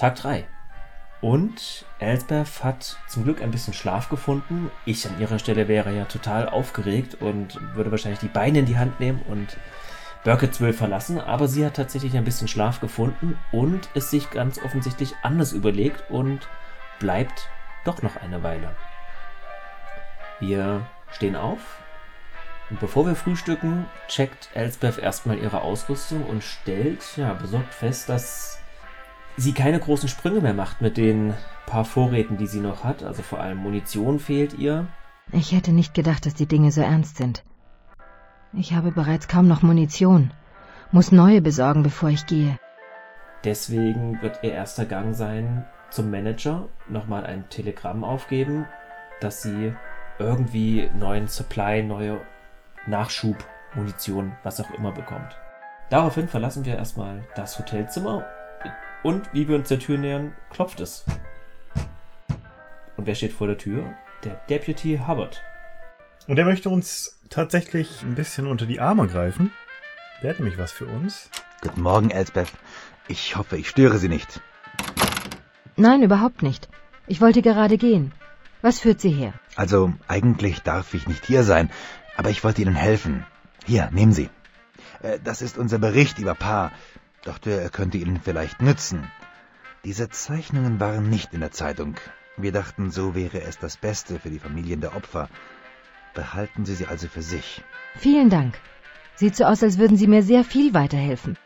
Tag 3. Und Elsbeth hat zum Glück ein bisschen Schlaf gefunden. Ich an ihrer Stelle wäre ja total aufgeregt und würde wahrscheinlich die Beine in die Hand nehmen und Burkitts will verlassen. Aber sie hat tatsächlich ein bisschen Schlaf gefunden und es sich ganz offensichtlich anders überlegt und bleibt doch noch eine Weile. Wir stehen auf. Und bevor wir frühstücken, checkt Elsbeth erstmal ihre Ausrüstung und stellt, ja, besorgt fest, dass sie keine großen Sprünge mehr macht mit den paar Vorräten, die sie noch hat. Also vor allem Munition fehlt ihr. Ich hätte nicht gedacht, dass die Dinge so ernst sind. Ich habe bereits kaum noch Munition. Muss neue besorgen, bevor ich gehe. Deswegen wird ihr erster Gang sein, zum Manager nochmal ein Telegramm aufgeben, dass sie irgendwie neuen Supply, neue Nachschub, Munition, was auch immer bekommt. Daraufhin verlassen wir erstmal das Hotelzimmer und wie wir uns der Tür nähern, klopft es. Und wer steht vor der Tür? Der Deputy Hubbard. Und er möchte uns tatsächlich ein bisschen unter die Arme greifen. Der hat nämlich was für uns. Guten Morgen, Elsbeth. Ich hoffe, ich störe Sie nicht. Nein, überhaupt nicht. Ich wollte gerade gehen. Was führt Sie her? Also, eigentlich darf ich nicht hier sein, aber ich wollte Ihnen helfen. Hier, nehmen Sie. Äh, das ist unser Bericht über Paar. Dachte, er könnte Ihnen vielleicht nützen. Diese Zeichnungen waren nicht in der Zeitung. Wir dachten, so wäre es das Beste für die Familien der Opfer. Behalten Sie sie also für sich. Vielen Dank. Sieht so aus, als würden Sie mir sehr viel weiterhelfen.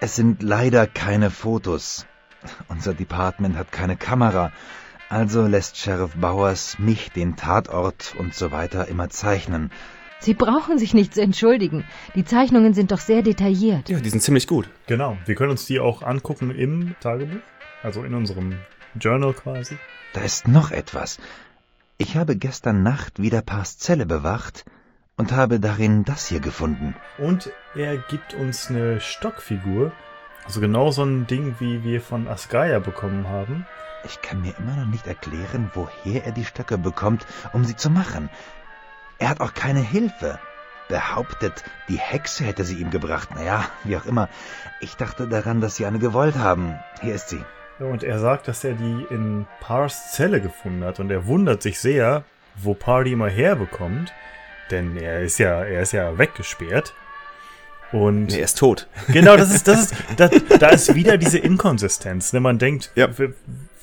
Es sind leider keine Fotos. Unser Department hat keine Kamera, also lässt Sheriff Bowers mich den Tatort und so weiter immer zeichnen. Sie brauchen sich nicht zu entschuldigen. Die Zeichnungen sind doch sehr detailliert. Ja, die sind ziemlich gut. Genau. Wir können uns die auch angucken im Tagebuch. Also in unserem Journal quasi. Da ist noch etwas. Ich habe gestern Nacht wieder Pars Zelle bewacht und habe darin das hier gefunden. Und er gibt uns eine Stockfigur. Also genau so ein Ding, wie wir von Asgaya bekommen haben. Ich kann mir immer noch nicht erklären, woher er die Stöcke bekommt, um sie zu machen. Er hat auch keine Hilfe. Behauptet, die Hexe hätte sie ihm gebracht. Naja, wie auch immer. Ich dachte daran, dass sie eine gewollt haben. Hier ist sie. Und er sagt, dass er die in Pars Zelle gefunden hat. Und er wundert sich sehr, wo Par die immer herbekommt. Denn er ist ja, er ist ja weggesperrt. Und Nee, er ist tot. genau, das ist, das ist, da, da ist wieder diese Inkonsistenz. Wenn man denkt, Ja. wie,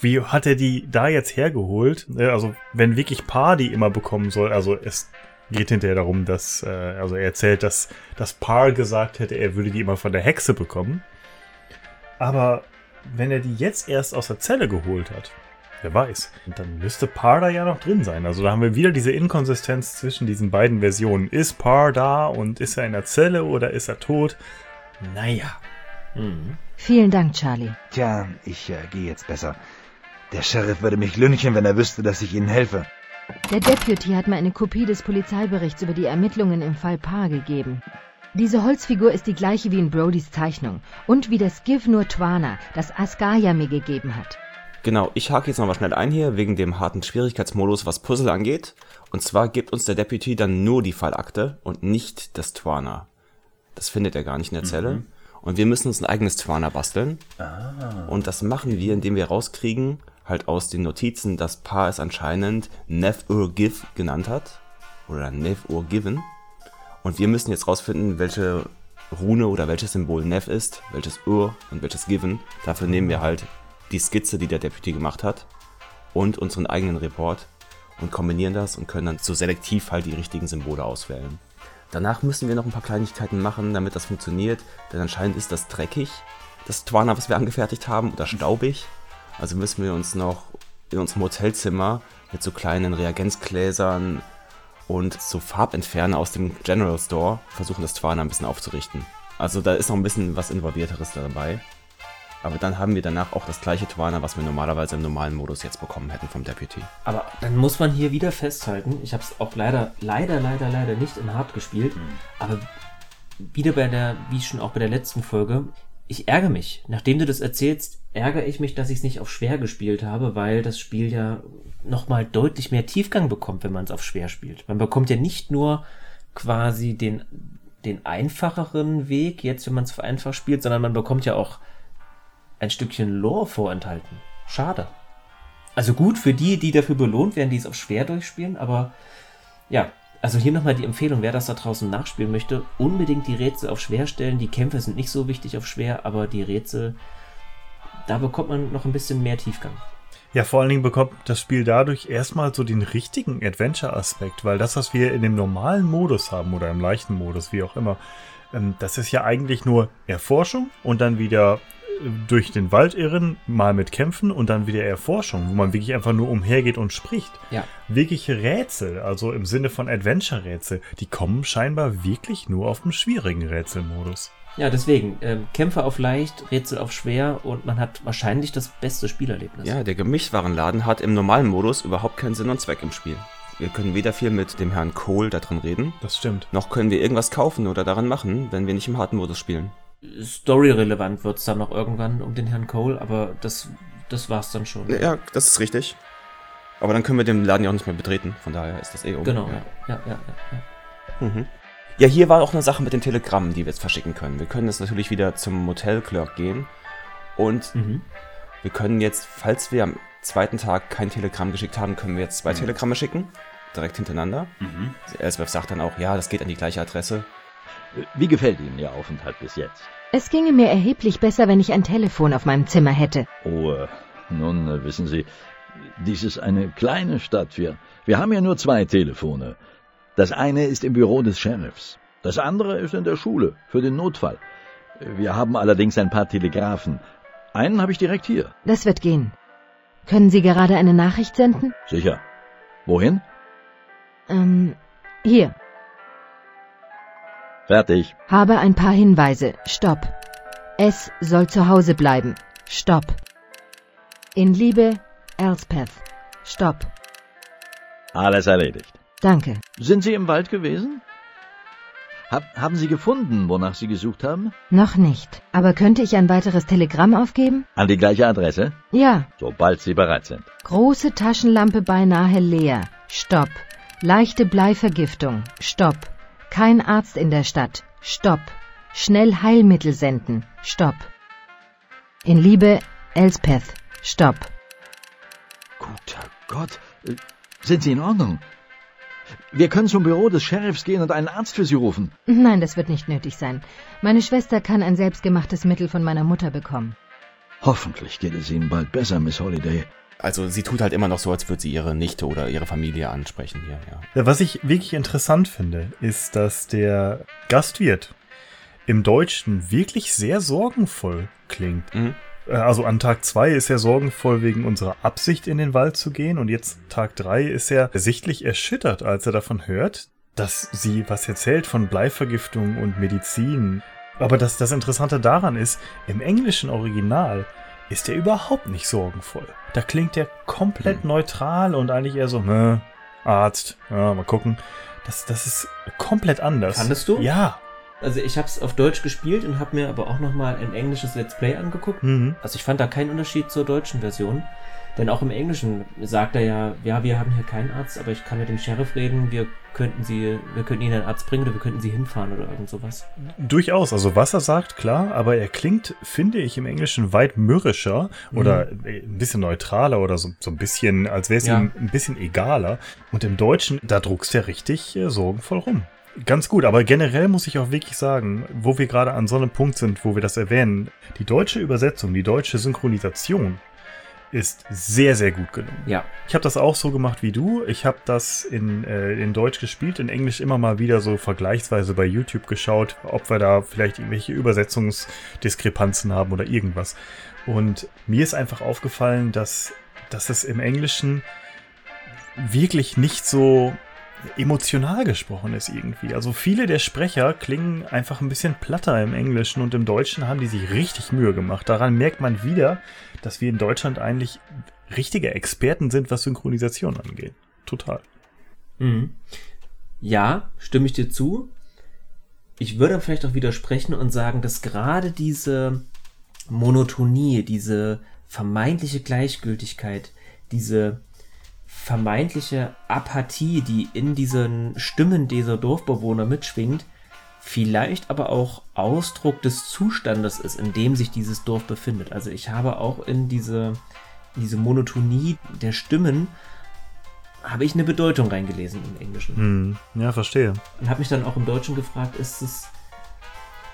wie hat er die da jetzt hergeholt? Äh, Also, wenn wirklich Paar die immer bekommen soll, also es geht hinterher darum, dass, äh, also er erzählt, dass das Paar gesagt hätte, er würde die immer von der Hexe bekommen. Aber wenn er die jetzt erst aus der Zelle geholt hat, wer weiß, dann müsste Paar da ja noch drin sein. Also da haben wir wieder diese Inkonsistenz zwischen diesen beiden Versionen. Ist Paar da und ist er in der Zelle oder ist er tot? Naja. Mhm. Vielen Dank, Charlie. Tja, ich äh, gehe jetzt besser. Der Sheriff würde mich lynchen, wenn er wüsste, dass ich Ihnen helfe. Der Deputy hat mir eine Kopie des Polizeiberichts über die Ermittlungen im Fall Paar gegeben. Diese Holzfigur ist die gleiche wie in Brodys Zeichnung und wie das Give Nur Twana, das Asgaya mir gegeben hat. Genau, ich hake jetzt nochmal schnell ein hier, wegen dem harten Schwierigkeitsmodus, was Puzzle angeht. Und zwar gibt uns der Deputy dann nur die Fallakte und nicht das Twana. Das findet er gar nicht in der Zelle. Und wir müssen uns ein eigenes Twana basteln. Und das machen wir, indem wir rauskriegen, halt aus den Notizen, dass Paar es anscheinend Nev Ur Give genannt hat. Oder Nev Ur Given. Und wir müssen jetzt rausfinden, welche Rune oder welches Symbol Nev ist, welches Ur und welches Given. Dafür nehmen wir halt die Skizze, die der Deputy gemacht hat und unseren eigenen Report und kombinieren das und können dann so selektiv halt die richtigen Symbole auswählen. Danach müssen wir noch ein paar Kleinigkeiten machen, damit das funktioniert, denn anscheinend ist das dreckig, das Twana, was wir angefertigt haben, oder staubig. Also müssen wir uns noch in unserem Hotelzimmer mit so kleinen Reagenzgläsern und so Farbentferner aus dem General Store versuchen, das Twana ein bisschen aufzurichten. Also da ist noch ein bisschen was Involvierteres dabei. Aber dann haben wir danach auch das gleiche Twana, was wir normalerweise im normalen Modus jetzt bekommen hätten vom Deputy. Aber dann muss man hier wieder festhalten, ich habe es auch leider, leider, leider, leider nicht in Hard gespielt, aber wieder bei der, wie schon auch bei der letzten Folge, ich ärgere mich. Nachdem du das erzählst, ärgere ich mich, dass ich es nicht auf schwer gespielt habe, weil das Spiel ja nochmal deutlich mehr Tiefgang bekommt, wenn man es auf schwer spielt. Man bekommt ja nicht nur quasi den, den einfacheren Weg, jetzt wenn man es einfach spielt, sondern man bekommt ja auch ein Stückchen Lore vorenthalten. Schade. Also gut für die, die dafür belohnt werden, die es auf schwer durchspielen, aber ja, also hier nochmal die Empfehlung, wer das da draußen nachspielen möchte, unbedingt die Rätsel auf schwer stellen. Die Kämpfe sind nicht so wichtig auf schwer, aber die Rätsel, da bekommt man noch ein bisschen mehr Tiefgang. Ja, vor allen Dingen bekommt das Spiel dadurch erstmal so den richtigen Adventure-Aspekt, weil das, was wir in dem normalen Modus haben oder im leichten Modus, wie auch immer, ähm, das ist ja eigentlich nur Erforschung und dann wieder durch den Wald irren, mal mit Kämpfen und dann wieder Erforschung, wo man wirklich einfach nur umhergeht und spricht. Ja. Wirkliche Rätsel, also im Sinne von Adventure-Rätsel, die kommen scheinbar wirklich nur auf dem schwierigen Rätselmodus. Ja, deswegen, ähm, Kämpfe auf leicht, Rätsel auf schwer und man hat wahrscheinlich das beste Spielerlebnis. Ja, der Gemischtwarenladen hat im normalen Modus überhaupt keinen Sinn und Zweck im Spiel. Wir können weder viel mit dem Herrn Cole da drin reden, Das stimmt. noch können wir irgendwas kaufen oder daran machen, wenn wir nicht im harten Modus spielen. Story-relevant wird es dann noch irgendwann um den Herrn Cole, aber das, das war's dann schon. Ja, das ist richtig. Aber dann können wir den Laden ja auch nicht mehr betreten, von daher ist das eh um. Genau, Ja. ja, ja, ja. ja. Mhm. Ja, hier war auch eine Sache mit den Telegrammen, die wir jetzt verschicken können. Wir können jetzt natürlich wieder zum Motel-Clerk gehen und Mhm. wir können jetzt, falls wir am zweiten Tag kein Telegramm geschickt haben, können wir jetzt zwei Telegramme schicken, direkt hintereinander. Mhm. Elsbeth sagt dann auch, ja, das geht an die gleiche Adresse. Wie gefällt Ihnen Ihr Aufenthalt bis jetzt? Es ginge mir erheblich besser, wenn ich ein Telefon auf meinem Zimmer hätte. Oh, nun, äh, wissen Sie, dies ist eine kleine Stadt. Wir, wir haben ja nur zwei Telefone. Das eine ist im Büro des Sheriffs. Das andere ist in der Schule, für den Notfall. Wir haben allerdings ein paar Telegraphen. Einen habe ich direkt hier. Das wird gehen. Können Sie gerade eine Nachricht senden? Sicher. Wohin? Ähm, hier. Fertig. Habe ein paar Hinweise. Stopp. Es soll zu Hause bleiben. Stopp. In Liebe, Elspeth. Stopp. Alles erledigt. Danke. Sind Sie im Wald gewesen? Hab, haben Sie gefunden, wonach Sie gesucht haben? Noch nicht. Aber könnte ich ein weiteres Telegramm aufgeben? An die gleiche Adresse? Ja. Sobald Sie bereit sind. Große Taschenlampe beinahe leer. Stopp. Leichte Bleivergiftung. Stopp. Kein Arzt in der Stadt. Stopp. Schnell Heilmittel senden. Stopp. In Liebe, Elspeth. Stopp. Guter Gott. Äh, Sind Sie in Ordnung? Wir können zum Büro des Sheriffs gehen und einen Arzt für Sie rufen. Nein, das wird nicht nötig sein. Meine Schwester kann ein selbstgemachtes Mittel von meiner Mutter bekommen. Hoffentlich geht es Ihnen bald besser, Miss Holiday. Also sie tut halt immer noch so, als würde sie ihre Nichte oder ihre Familie ansprechen hier, ja. Ja, Was ich wirklich interessant finde, ist, dass der Gastwirt im Deutschen wirklich sehr sorgenvoll klingt. Mhm. Äh, Also an Tag zwei ist er sorgenvoll wegen unserer Absicht, in den Wald zu gehen. Und jetzt Tag drei ist er sichtlich erschüttert, als er davon hört, dass sie was erzählt von Bleivergiftung und Medizin. Aber das, das Interessante daran ist, im englischen Original ist er überhaupt nicht sorgenvoll. Da klingt er komplett neutral und eigentlich eher so, "Meh, Arzt, ja, mal gucken. Das, das ist komplett anders. Fandest du? Ja. Also ich habe es auf Deutsch gespielt und habe mir aber auch nochmal ein englisches Let's Play angeguckt. Mhm. Also ich fand da keinen Unterschied zur deutschen Version. Denn auch im Englischen sagt er ja, ja, wir haben hier keinen Arzt, aber ich kann mit dem Sheriff reden, wir könnten sie, wir könnten ihnen einen Arzt bringen oder wir könnten sie hinfahren oder irgend sowas. Durchaus, also was er sagt, klar, aber er klingt, finde ich, im Englischen weit mürrischer oder äh, ein bisschen neutraler oder so, so ein bisschen, als wäre es Ja. ihm ein bisschen egaler. Und im Deutschen, da druckst er richtig äh, sorgenvoll rum. Ganz gut, aber generell muss ich auch wirklich sagen, wo wir gerade an so einem Punkt sind, wo wir das erwähnen, die deutsche Übersetzung, die deutsche Synchronisation ist sehr, sehr gut gelungen. Ja, Ich habe das auch so gemacht wie du. Ich habe das in, äh, in Deutsch gespielt, in Englisch immer mal wieder so vergleichsweise bei YouTube geschaut, ob wir da vielleicht irgendwelche Übersetzungsdiskrepanzen haben oder irgendwas. Und mir ist einfach aufgefallen, dass, dass es im Englischen wirklich nicht so emotional gesprochen ist irgendwie. Also viele der Sprecher klingen einfach ein bisschen platter im Englischen und im Deutschen haben die sich richtig Mühe gemacht. Daran merkt man wieder, dass wir in Deutschland eigentlich richtige Experten sind, was Synchronisation angeht. Total. Mhm. Ja, stimme ich dir zu. Ich würde vielleicht auch widersprechen und sagen, dass gerade diese Monotonie, diese vermeintliche Gleichgültigkeit, diese vermeintliche Apathie, die in diesen Stimmen dieser Dorfbewohner mitschwingt, vielleicht aber auch Ausdruck des Zustandes ist, in dem sich dieses Dorf befindet. Also ich habe auch in diese, diese Monotonie der Stimmen habe ich eine Bedeutung reingelesen im Englischen. Hm, ja, verstehe. Und habe mich dann auch im Deutschen gefragt, ist es,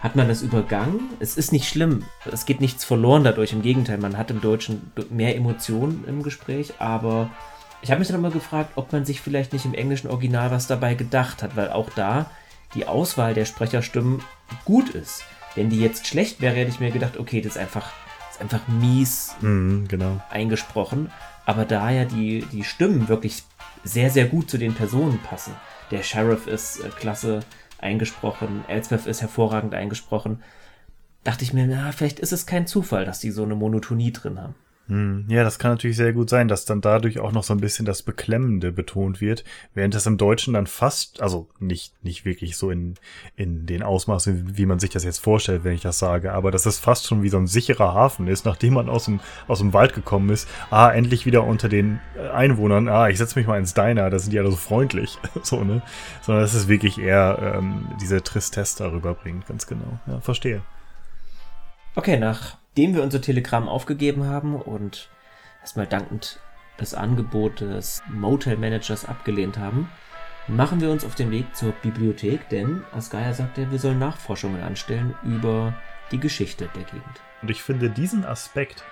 hat man das übergangen? Es ist nicht schlimm. Es geht nichts verloren dadurch. Im Gegenteil, man hat im Deutschen mehr Emotionen im Gespräch, aber ich habe mich dann immer gefragt, ob man sich vielleicht nicht im englischen Original was dabei gedacht hat, weil auch da die Auswahl der Sprecherstimmen gut ist. Wenn die jetzt schlecht wäre, hätte ich mir gedacht, okay, das ist einfach, das ist einfach mies Hm, genau. eingesprochen. Aber da ja die, die Stimmen wirklich sehr, sehr gut zu den Personen passen. Der Sheriff ist äh, klasse eingesprochen, Elsbeth ist hervorragend eingesprochen. Dachte ich mir, na, vielleicht ist es kein Zufall, dass die so eine Monotonie drin haben. Hm, Ja, das kann natürlich sehr gut sein, dass dann dadurch auch noch so ein bisschen das Beklemmende betont wird, während das im Deutschen dann fast, also nicht, nicht wirklich so in, in den Ausmaßen, wie man sich das jetzt vorstellt, wenn ich das sage, aber dass es fast schon wie so ein sicherer Hafen ist, nachdem man aus dem, aus dem Wald gekommen ist, ah, endlich wieder unter den äh, Einwohnern, ah, ich setze mich mal ins Diner, da sind die alle so freundlich, so, ne, sondern dass es wirklich eher ähm, diese Tristesse darüber bringt, ganz genau, ja, verstehe. Okay, nachdem wir unser Telegramm aufgegeben haben und erstmal dankend das Angebot des Motel-Managers abgelehnt haben, machen wir uns auf den Weg zur Bibliothek, denn Asgaya sagte, wir sollen Nachforschungen anstellen über die Geschichte der Gegend. Und ich finde diesen Aspekt,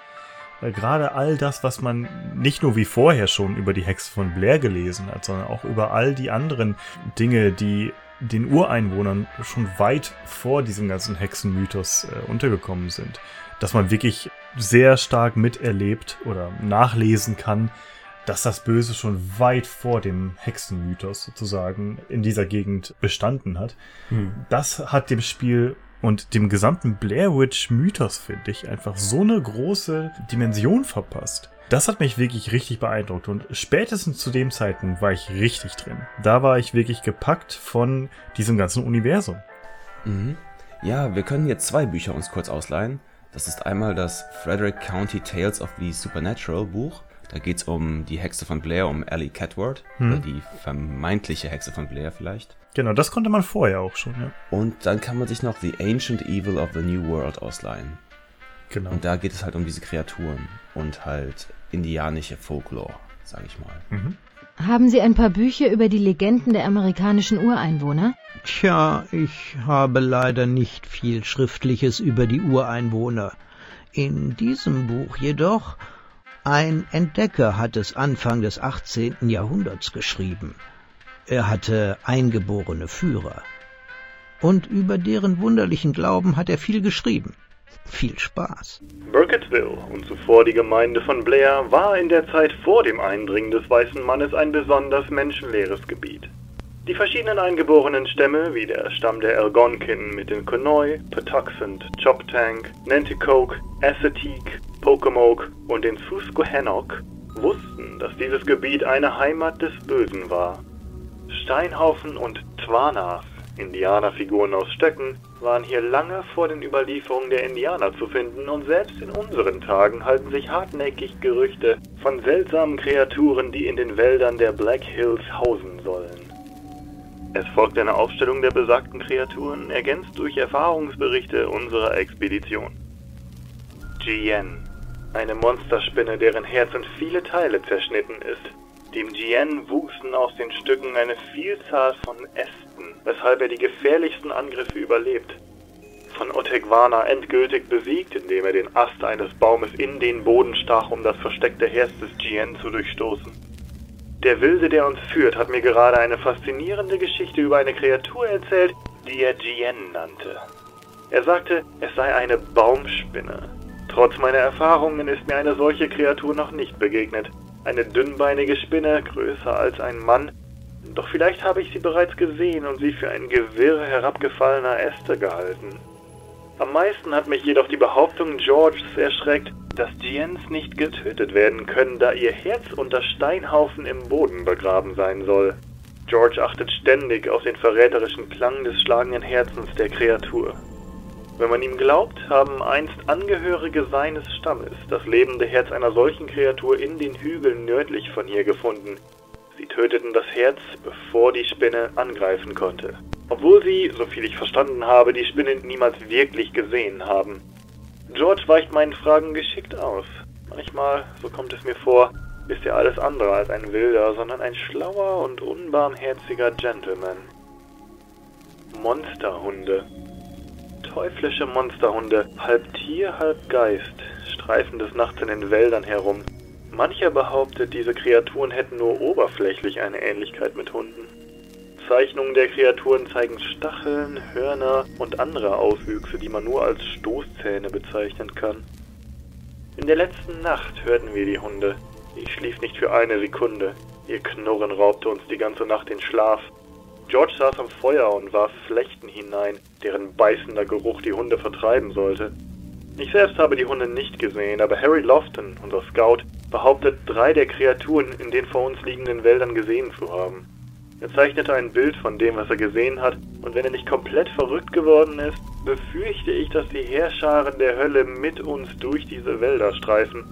weil gerade all das, was man nicht nur wie vorher schon über die Hexe von Blair gelesen hat, sondern auch über all die anderen Dinge, die den Ureinwohnern schon weit vor diesem ganzen Hexenmythos äh, untergekommen sind, dass man wirklich sehr stark miterlebt oder nachlesen kann, dass das Böse schon weit vor dem Hexenmythos sozusagen in dieser Gegend bestanden hat. Das hat dem Spiel und dem gesamten Blair Witch Mythos, finde ich, einfach so eine große Dimension verpasst. Das hat mich wirklich richtig beeindruckt und spätestens zu dem Zeitpunkt war ich richtig drin. Da war ich wirklich gepackt von diesem ganzen Universum. Mhm. Ja, wir können jetzt zwei Bücher uns kurz ausleihen. Das ist einmal das Frederick County Tales of the Supernatural Buch. Da geht es um die Hexe von Blair, um Ellie Catward. Oder die vermeintliche Hexe von Blair vielleicht. Genau, das konnte man vorher auch schon, ja. Und dann kann man sich noch The Ancient Evil of the New World ausleihen. Genau. Und da geht es halt um diese Kreaturen und halt indianische Folklore, sag ich mal. Haben Sie ein paar Bücher über die Legenden der amerikanischen Ureinwohner? Tja, ich habe leider nicht viel Schriftliches über die Ureinwohner. In diesem Buch jedoch ein Entdecker hat es Anfang des 18. Jahrhunderts geschrieben. Er hatte eingeborene Führer. Und über deren wunderlichen Glauben hat er viel geschrieben. Viel Spaß. Burkittsville und zuvor die Gemeinde von Blair war in der Zeit vor dem Eindringen des weißen Mannes ein besonders menschenleeres Gebiet. Die verschiedenen eingeborenen Stämme, wie der Stamm der Algonquin mit den Konoi, Patuxent, Choptank, Nanticoke, Assateague, Pocomoke und den Susquehannock, wussten, dass dieses Gebiet eine Heimat des Bösen war. Steinhaufen und Twanas, Indianerfiguren aus Stöcken, waren hier lange vor den Überlieferungen der Indianer zu finden und selbst in unseren Tagen halten sich hartnäckig Gerüchte von seltsamen Kreaturen, die in den Wäldern der Black Hills hausen sollen. Es folgt eine Aufstellung der besagten Kreaturen, ergänzt durch Erfahrungsberichte unserer Expedition. Gien, eine Monsterspinne, deren Herz in viele Teile zerschnitten ist. Dem Gien wuchsen aus den Stücken eine Vielzahl von Ästen, weshalb er die gefährlichsten Angriffe überlebt. Von Otegwana endgültig besiegt, indem er den Ast eines Baumes in den Boden stach, um das versteckte Herz des Gien zu durchstoßen. Der Wilde, der uns führt, hat mir gerade eine faszinierende Geschichte über eine Kreatur erzählt, die er Gien nannte. Er sagte, es sei eine Baumspinne. Trotz meiner Erfahrungen ist mir eine solche Kreatur noch nicht begegnet. Eine dünnbeinige Spinne, größer als ein Mann. Doch vielleicht habe ich sie bereits gesehen und sie für ein Gewirr herabgefallener Äste gehalten. Am meisten hat mich jedoch die Behauptung Georges erschreckt, dass Giens nicht getötet werden können, da ihr Herz unter Steinhaufen im Boden begraben sein soll. George achtet ständig auf den verräterischen Klang des schlagenden Herzens der Kreatur. Wenn man ihm glaubt, haben einst Angehörige seines Stammes das lebende Herz einer solchen Kreatur in den Hügeln nördlich von hier gefunden. Sie töteten das Herz, bevor die Spinne angreifen konnte. Obwohl sie, soviel ich verstanden habe, die Spinne niemals wirklich gesehen haben. George weicht meinen Fragen geschickt aus. Manchmal, so kommt es mir vor, ist er alles andere als ein Wilder, sondern ein schlauer und unbarmherziger Gentleman. Monsterhunde. Teuflische Monsterhunde, halb Tier, halb Geist, streifen des Nachts in den Wäldern herum. Mancher behauptet, diese Kreaturen hätten nur oberflächlich eine Ähnlichkeit mit Hunden. Zeichnungen der Kreaturen zeigen Stacheln, Hörner und andere Auswüchse, die man nur als Stoßzähne bezeichnen kann. In der letzten Nacht hörten wir die Hunde. Ich schlief nicht für eine Sekunde. Ihr Knurren raubte uns die ganze Nacht den Schlaf. George saß am Feuer und warf Flechten hinein, deren beißender Geruch die Hunde vertreiben sollte. Ich selbst habe die Hunde nicht gesehen, aber Harry Lofton, unser Scout, behauptet, drei der Kreaturen in den vor uns liegenden Wäldern gesehen zu haben. Er zeichnete ein Bild von dem, was er gesehen hat, und wenn er nicht komplett verrückt geworden ist, befürchte ich, dass die Heerscharen der Hölle mit uns durch diese Wälder streifen.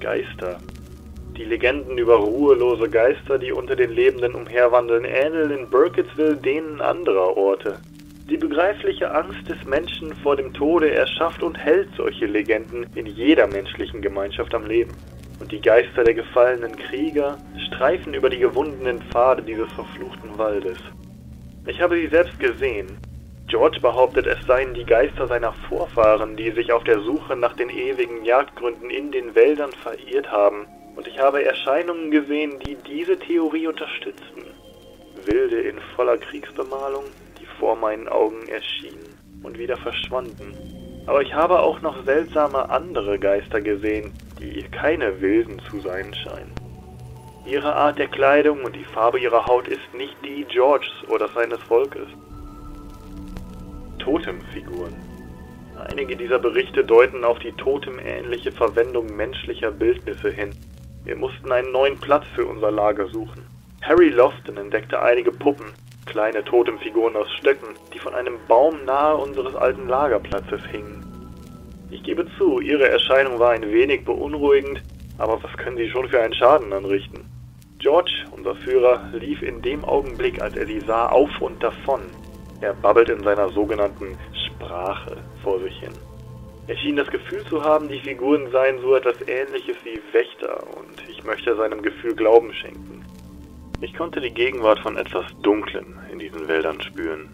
Geister. Die Legenden über ruhelose Geister, die unter den Lebenden umherwandeln, ähneln in Burkittsville denen anderer Orte. Die begreifliche Angst des Menschen vor dem Tode erschafft und hält solche Legenden in jeder menschlichen Gemeinschaft am Leben. Und die Geister der gefallenen Krieger streifen über die gewundenen Pfade dieses verfluchten Waldes. Ich habe sie selbst gesehen. George behauptet, es seien die Geister seiner Vorfahren, die sich auf der Suche nach den ewigen Jagdgründen in den Wäldern verirrt haben. Und ich habe Erscheinungen gesehen, die diese Theorie unterstützten. Wilde in voller Kriegsbemalung, die vor meinen Augen erschienen und wieder verschwanden. Aber ich habe auch noch seltsame andere Geister gesehen, die keine Wilden zu sein scheinen. Ihre Art der Kleidung und die Farbe ihrer Haut ist nicht die Georges oder seines Volkes. Totemfiguren. Einige dieser Berichte deuten auf die totemähnliche Verwendung menschlicher Bildnisse hin. Wir mussten einen neuen Platz für unser Lager suchen. Harry Lofton entdeckte einige Puppen, kleine Totemfiguren aus Stöcken, die von einem Baum nahe unseres alten Lagerplatzes hingen. Ich gebe zu, ihre Erscheinung war ein wenig beunruhigend, aber was können sie schon für einen Schaden anrichten? George, unser Führer, lief in dem Augenblick, als er sie sah, auf und davon. Er babbelt in seiner sogenannten Sprache vor sich hin. Er schien das Gefühl zu haben, die Figuren seien so etwas ähnliches wie Wächter, und ich möchte seinem Gefühl Glauben schenken. Ich konnte die Gegenwart von etwas Dunklen in diesen Wäldern spüren.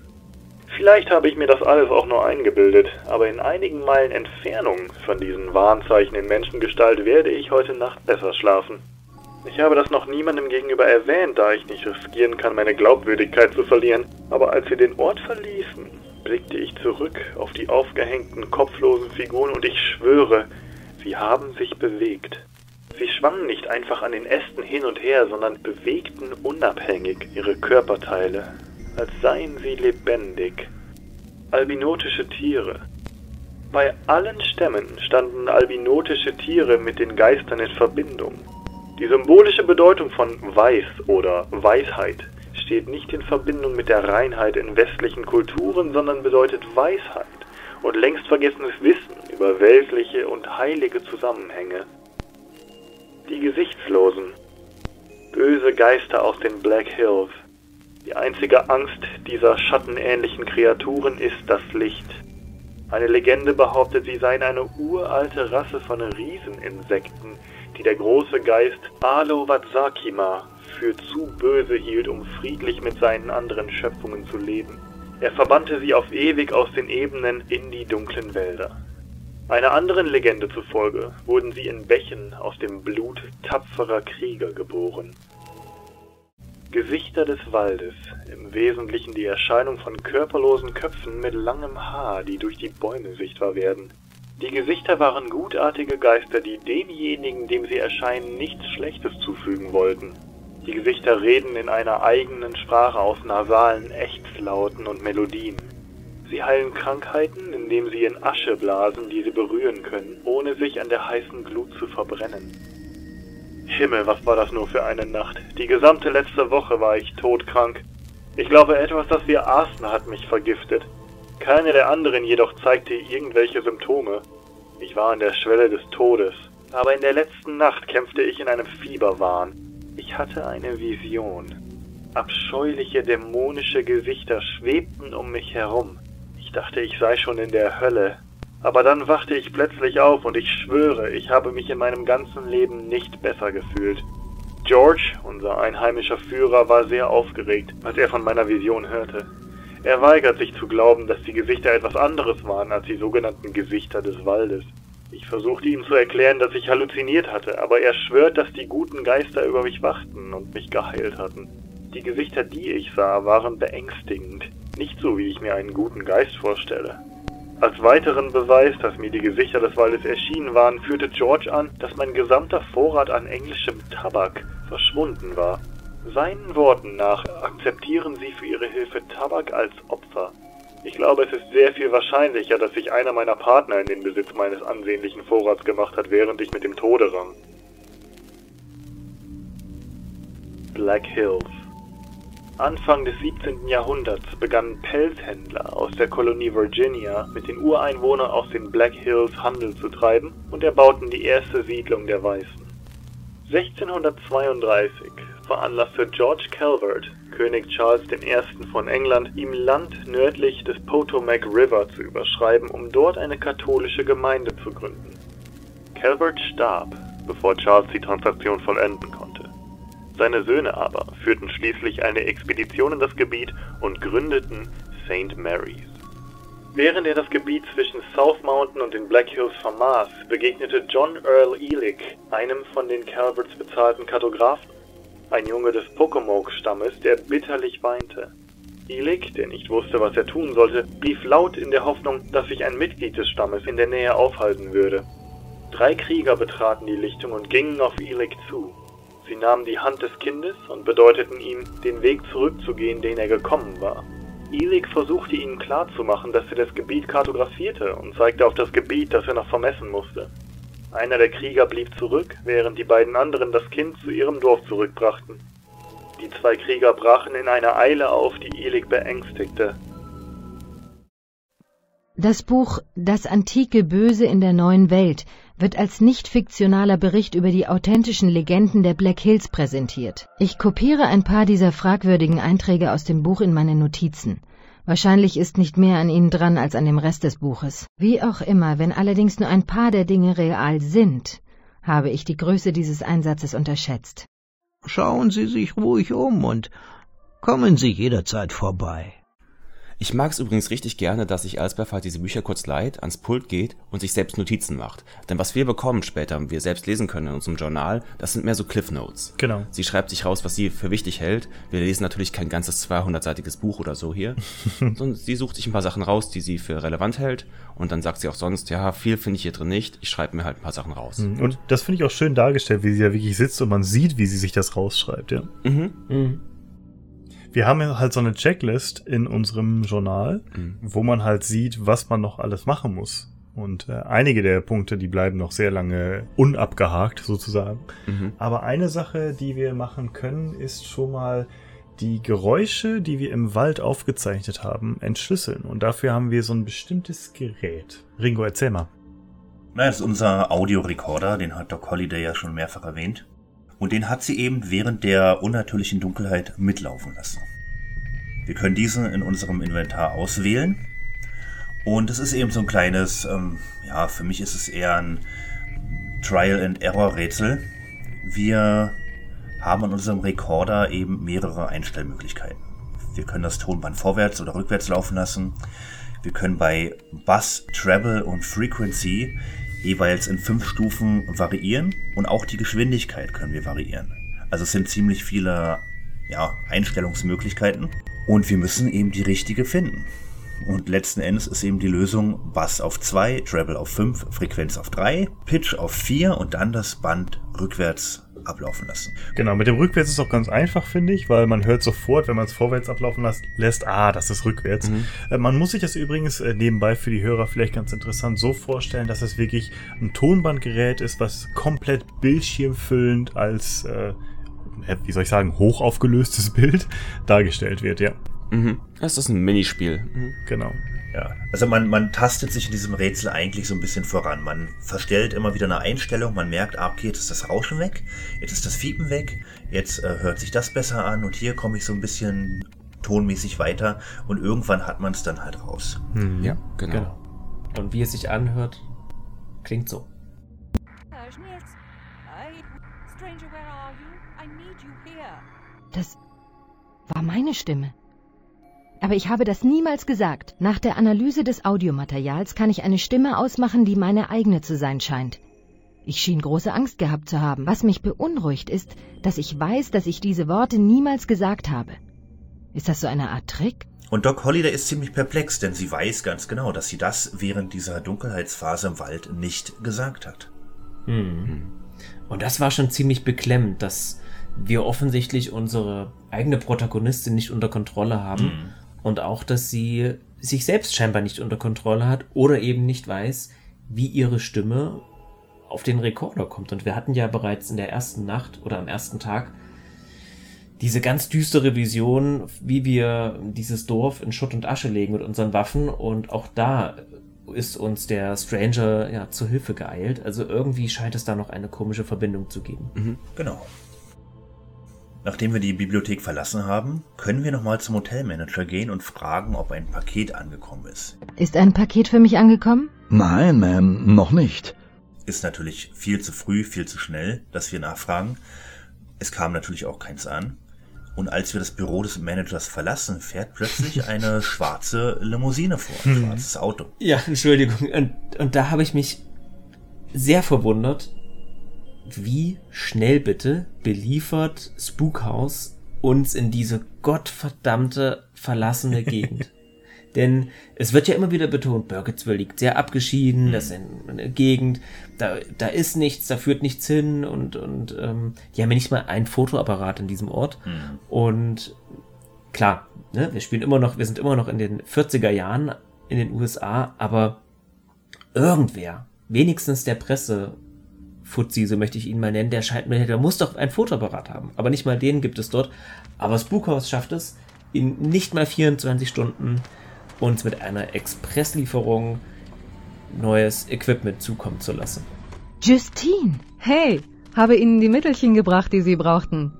Vielleicht habe ich mir das alles auch nur eingebildet, aber in einigen Meilen Entfernung von diesen Warnzeichen in Menschengestalt werde ich heute Nacht besser schlafen. Ich habe das noch niemandem gegenüber erwähnt, da ich nicht riskieren kann, meine Glaubwürdigkeit zu verlieren, aber als wir den Ort verließen, blickte ich zurück auf die aufgehängten, kopflosen Figuren und ich schwöre, sie haben sich bewegt. Sie schwangen nicht einfach an den Ästen hin und her, sondern bewegten unabhängig ihre Körperteile, als seien sie lebendig. Albinotische Tiere. Bei allen Stämmen standen albinotische Tiere mit den Geistern in Verbindung. Die symbolische Bedeutung von Weiß oder Weisheit steht nicht in Verbindung mit der Reinheit in westlichen Kulturen, sondern bedeutet Weisheit und längst vergessenes Wissen über weltliche und heilige Zusammenhänge. Die Gesichtslosen. Böse Geister aus den Black Hills. Die einzige Angst dieser schattenähnlichen Kreaturen ist das Licht. Eine Legende behauptet, sie seien eine uralte Rasse von Rieseninsekten, die der große Geist Alo Watsakima für zu böse hielt, um friedlich mit seinen anderen Schöpfungen zu leben. Er verbannte sie auf ewig aus den Ebenen in die dunklen Wälder. Einer anderen Legende zufolge wurden sie in Bächen aus dem Blut tapferer Krieger geboren. Gesichter des Waldes, im Wesentlichen die Erscheinung von körperlosen Köpfen mit langem Haar, die durch die Bäume sichtbar werden. Die Gesichter waren gutartige Geister, die demjenigen, dem sie erscheinen, nichts Schlechtes zufügen wollten. Die Gesichter reden in einer eigenen Sprache aus nasalen Ächzlauten und Melodien. Sie heilen Krankheiten, indem sie in Asche blasen, die sie berühren können, ohne sich an der heißen Glut zu verbrennen. Himmel, was war das nur für eine Nacht. Die gesamte letzte Woche war ich todkrank. Ich glaube, etwas, das wir aßen, hat mich vergiftet. Keine der anderen jedoch zeigte irgendwelche Symptome. Ich war an der Schwelle des Todes. Aber in der letzten Nacht kämpfte ich in einem Fieberwahn. Ich hatte eine Vision. Abscheuliche dämonische Gesichter schwebten um mich herum. Ich dachte, ich sei schon in der Hölle. Aber dann wachte ich plötzlich auf und ich schwöre, ich habe mich in meinem ganzen Leben nicht besser gefühlt. George, unser einheimischer Führer, war sehr aufgeregt, als er von meiner Vision hörte. Er weigert sich zu glauben, dass die Gesichter etwas anderes waren als die sogenannten Gesichter des Waldes. Ich versuchte ihm zu erklären, dass ich halluziniert hatte, aber er schwört, dass die guten Geister über mich wachten und mich geheilt hatten. Die Gesichter, die ich sah, waren beängstigend, nicht so wie ich mir einen guten Geist vorstelle. Als weiteren Beweis, dass mir die Gesichter des Waldes erschienen waren, führte George an, dass mein gesamter Vorrat an englischem Tabak verschwunden war. Seinen Worten nach akzeptieren sie für ihre Hilfe Tabak als Opfer. Ich glaube, es ist sehr viel wahrscheinlicher, dass sich einer meiner Partner in den Besitz meines ansehnlichen Vorrats gemacht hat, während ich mit dem Tode rang. Black Hills Anfang des 17. Jahrhunderts begannen Pelzhändler aus der Kolonie Virginia mit den Ureinwohnern aus den Black Hills Handel zu treiben und erbauten die erste Siedlung der Weißen. 1632 veranlasste George Calvert, König Charles I. von England, ihm Land nördlich des Potomac River zu überschreiben, um dort eine katholische Gemeinde zu gründen. Calvert starb, bevor Charles die Transaktion vollenden konnte. Seine Söhne aber führten schließlich eine Expedition in das Gebiet und gründeten St. Mary's. Während er das Gebiet zwischen South Mountain und den Black Hills vermaß, begegnete John Earl Elick einem von den Calverts bezahlten Kartografen ein Junge des Pocomoke-Stammes, der bitterlich weinte. Ilik, der nicht wusste, was er tun sollte, rief laut in der Hoffnung, dass sich ein Mitglied des Stammes in der Nähe aufhalten würde. Drei Krieger betraten die Lichtung und gingen auf Ilik zu. Sie nahmen die Hand des Kindes und bedeuteten ihm, den Weg zurückzugehen, den er gekommen war. Ilik versuchte ihnen klarzumachen, dass er das Gebiet kartografierte und zeigte auf das Gebiet, das er noch vermessen musste. Einer der Krieger blieb zurück, während die beiden anderen das Kind zu ihrem Dorf zurückbrachten. Die zwei Krieger brachen in einer Eile auf, die Ilik beängstigte. Das Buch Das antike Böse in der neuen Welt wird als nicht fiktionaler Bericht über die authentischen Legenden der Black Hills präsentiert. Ich kopiere ein paar dieser fragwürdigen Einträge aus dem Buch in meine Notizen. Wahrscheinlich ist nicht mehr an ihnen dran als an dem Rest des Buches. Wie auch immer, wenn allerdings nur ein paar der Dinge real sind, habe ich die Größe dieses Einsatzes unterschätzt. Schauen Sie sich ruhig um und kommen Sie jederzeit vorbei. Ich mag es übrigens richtig gerne, dass sich Elsbeth halt diese Bücher kurz leiht, ans Pult geht und sich selbst Notizen macht. Denn was wir bekommen später, wir selbst lesen können in unserem Journal, das sind mehr so Cliff Notes. Genau. Sie schreibt sich raus, was sie für wichtig hält. Wir lesen natürlich kein ganzes 200-seitiges Buch oder so hier, sondern sie sucht sich ein paar Sachen raus, die sie für relevant hält und dann sagt sie auch sonst, ja, viel finde ich hier drin nicht, ich schreibe mir halt ein paar Sachen raus. Mhm. Und das finde ich auch schön dargestellt, wie sie ja wirklich sitzt und man sieht, wie sie sich das rausschreibt, ja. Mhm. Mhm. Wir haben ja halt so eine Checklist in unserem Journal, Mhm. wo man halt sieht, was man noch alles machen muss. Und äh, einige der Punkte, die bleiben noch sehr lange unabgehakt sozusagen. Mhm. Aber eine Sache, die wir machen können, ist schon mal die Geräusche, die wir im Wald aufgezeichnet haben, entschlüsseln. Und dafür haben wir so ein bestimmtes Gerät. Ringo, erzähl mal. Na, das ist unser Audiorekorder, den hat Doc Holliday ja schon mehrfach erwähnt. Und den hat sie eben während der unnatürlichen Dunkelheit mitlaufen lassen. Wir können diesen in unserem Inventar auswählen. Und es ist eben so ein kleines, ähm, ja, für mich ist es eher ein Trial-and-Error-Rätsel. Wir haben an unserem Rekorder eben mehrere Einstellmöglichkeiten. Wir können das Tonband vorwärts oder rückwärts laufen lassen. Wir können bei Bass, Treble und Frequency jeweils in fünf Stufen variieren und auch die Geschwindigkeit können wir variieren. Also es sind ziemlich viele ja, Einstellungsmöglichkeiten und wir müssen eben die richtige finden. Und letzten Endes ist eben die Lösung Bass auf 2, Treble auf 5, Frequenz auf 3, Pitch auf 4 und dann das Band rückwärts ablaufen lassen. Genau, mit dem Rückwärts ist auch ganz einfach, finde ich, weil man hört sofort, wenn man es vorwärts ablaufen lässt, lässt, ah, das ist rückwärts. Mhm. Äh, man muss sich das übrigens äh, nebenbei für die Hörer vielleicht ganz interessant so vorstellen, dass es wirklich ein Tonbandgerät ist, was komplett bildschirmfüllend als, äh, wie soll ich sagen, hochaufgelöstes Bild dargestellt wird, ja. Mhm. Das ist ein Minispiel. Mhm. Genau. Ja, also man, man tastet sich in diesem Rätsel eigentlich so ein bisschen voran. Man verstellt immer wieder eine Einstellung, man merkt, ah, okay, jetzt ist das Rauschen weg, jetzt ist das Fiepen weg, jetzt äh, hört sich das besser an und hier komme ich so ein bisschen tonmäßig weiter und irgendwann hat man es dann halt raus. Hm. Ja, genau. Genau. Und wie es sich anhört, klingt so. Stranger, where are you? I need you here. Das war meine Stimme. Aber ich habe das niemals gesagt. Nach der Analyse des Audiomaterials kann ich eine Stimme ausmachen, die meine eigene zu sein scheint. Ich schien große Angst gehabt zu haben. Was mich beunruhigt ist, dass ich weiß, dass ich diese Worte niemals gesagt habe. Ist das so eine Art Trick? Und Doc Holliday ist ziemlich perplex, denn sie weiß ganz genau, dass sie das während dieser Dunkelheitsphase im Wald nicht gesagt hat. Hm. Und das war schon ziemlich beklemmend, dass wir offensichtlich unsere eigene Protagonistin nicht unter Kontrolle haben Mhm. Und auch, dass sie sich selbst scheinbar nicht unter Kontrolle hat oder eben nicht weiß, wie ihre Stimme auf den Rekorder kommt. Und wir hatten ja bereits in der ersten Nacht oder am ersten Tag diese ganz düstere Vision, wie wir dieses Dorf in Schutt und Asche legen mit unseren Waffen. Und auch da ist uns der Stranger ja zu Hilfe geeilt. Also irgendwie scheint es da noch eine komische Verbindung zu geben. Genau. Nachdem wir die Bibliothek verlassen haben, können wir nochmal zum Hotelmanager gehen und fragen, ob ein Paket angekommen ist. Ist ein Paket für mich angekommen? Nein, Ma'am, noch nicht. Ist natürlich viel zu früh, viel zu schnell, dass wir nachfragen. Es kam natürlich auch keins an. Und als wir das Büro des Managers verlassen, fährt plötzlich eine schwarze Limousine vor, ein schwarzes Auto. Ja, Entschuldigung. Und, und da habe ich mich sehr verwundert, wie schnell bitte beliefert Spookhaus uns in diese gottverdammte verlassene Gegend. Denn es wird ja immer wieder betont, Burkittsville liegt sehr abgeschieden, das ist eine Gegend, da, da ist nichts, da führt nichts hin und, und ähm, die haben ja nicht mal einen Fotoapparat in diesem Ort. Und klar, ne, wir spielen immer noch, wir sind immer noch in den 40er Jahren in den USA, aber irgendwer, wenigstens der Presse, Fuzzi, so möchte ich ihn mal nennen, der scheint mir, der muss doch ein Fotoapparat haben. Aber nicht mal den gibt es dort. Aber Spookhaus schafft es, in nicht mal 24 Stunden uns mit einer Expresslieferung neues Equipment zukommen zu lassen. Justine, Hey, habe Ihnen die Mittelchen gebracht, die Sie brauchten.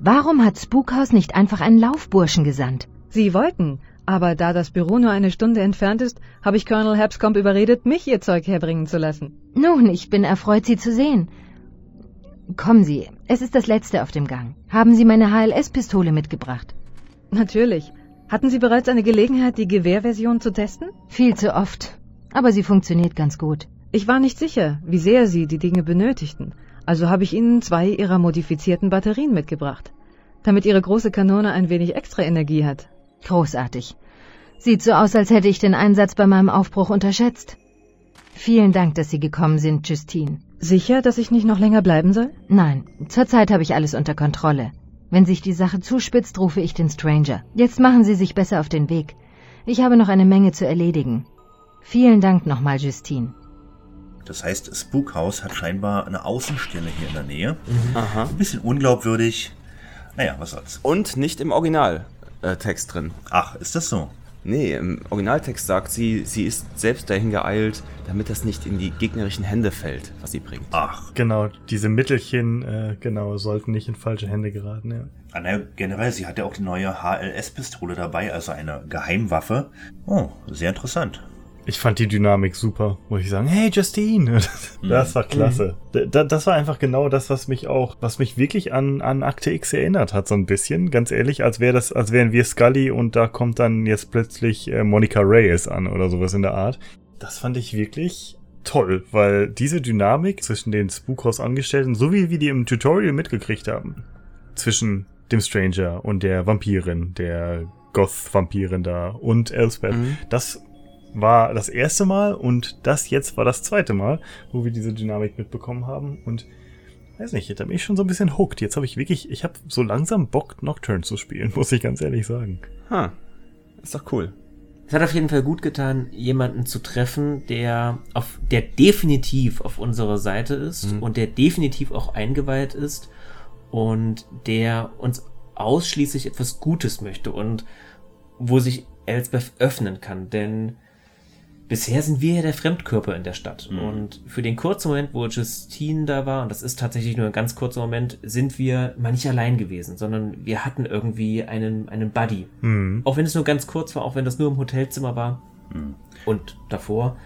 warum hat Spookhaus nicht einfach einen Laufburschen gesandt? Sie wollten, aber da das Büro nur eine Stunde entfernt ist, habe ich Colonel Hapscomb überredet, mich Ihr Zeug herbringen zu lassen. Nun, ich bin erfreut, Sie zu sehen. Kommen Sie, es ist das letzte auf dem Gang. Haben Sie meine HLS-Pistole mitgebracht? Natürlich. Hatten Sie bereits eine Gelegenheit, die Gewehrversion zu testen? Viel zu oft. Aber sie funktioniert ganz gut. Ich war nicht sicher, wie sehr Sie die Dinge benötigten, also habe ich Ihnen zwei Ihrer modifizierten Batterien mitgebracht, damit Ihre große Kanone ein wenig extra Energie hat. Großartig. Sieht so aus, als hätte ich den Einsatz bei meinem Aufbruch unterschätzt. Vielen Dank, dass Sie gekommen sind, Justine. Sicher, dass ich nicht noch länger bleiben soll? Nein, zurzeit habe ich alles unter Kontrolle. Wenn sich die Sache zuspitzt, rufe ich den Stranger. Jetzt machen Sie sich besser auf den Weg. Ich habe noch eine Menge zu erledigen. Vielen Dank nochmal, Justine. Das heißt, Spookhaus hat scheinbar eine Außenstelle hier in der Nähe. Aha. Ein bisschen unglaubwürdig. Naja, was soll's. Und nicht im Originaltext drin. Ach, ist das so? Nee, im Originaltext sagt sie, sie ist selbst dahin geeilt, damit das nicht in die gegnerischen Hände fällt, was sie bringt. Ach, Genau, diese Mittelchen, äh, genau, sollten nicht in falsche Hände geraten, ja. Ah, naja, generell, sie hat ja auch die neue HLS-Pistole dabei, also eine Geheimwaffe. Oh, sehr interessant. Ich fand die Dynamik super, muss ich sagen. Hey, Justine! Das war klasse. Da- Das war einfach genau das, was mich auch, was mich wirklich an, an Akte X erinnert hat, so ein bisschen. Ganz ehrlich, als wäre das, als wären wir Scully und da kommt dann jetzt plötzlich äh, Monica Reyes an oder sowas in der Art. Das fand ich wirklich toll, weil diese Dynamik zwischen den Spookhaus-Angestellten, so wie wir die im Tutorial mitgekriegt haben, zwischen dem Stranger und der Vampirin, der Goth-Vampirin da und Elspeth, das war das erste Mal und das jetzt war das zweite Mal, wo wir diese Dynamik mitbekommen haben und weiß nicht, da bin ich schon so ein bisschen hooked. Jetzt habe ich wirklich, ich habe so langsam Bock, Nocturne zu spielen, muss ich ganz ehrlich sagen. Ha, ist doch cool. Es hat auf jeden Fall gut getan, jemanden zu treffen, der auf, der definitiv auf unserer Seite ist und der definitiv auch eingeweiht ist und der uns ausschließlich etwas Gutes möchte und wo sich Elsbeth öffnen kann, denn bisher sind wir ja der Fremdkörper in der Stadt. Mhm. Und für den kurzen Moment, wo Justine da war, und das ist tatsächlich nur ein ganz kurzer Moment, sind wir mal nicht allein gewesen, sondern wir hatten irgendwie einen, einen Buddy. Mhm. Auch wenn es nur ganz kurz war, auch wenn das nur im Hotelzimmer war Mhm. und davor.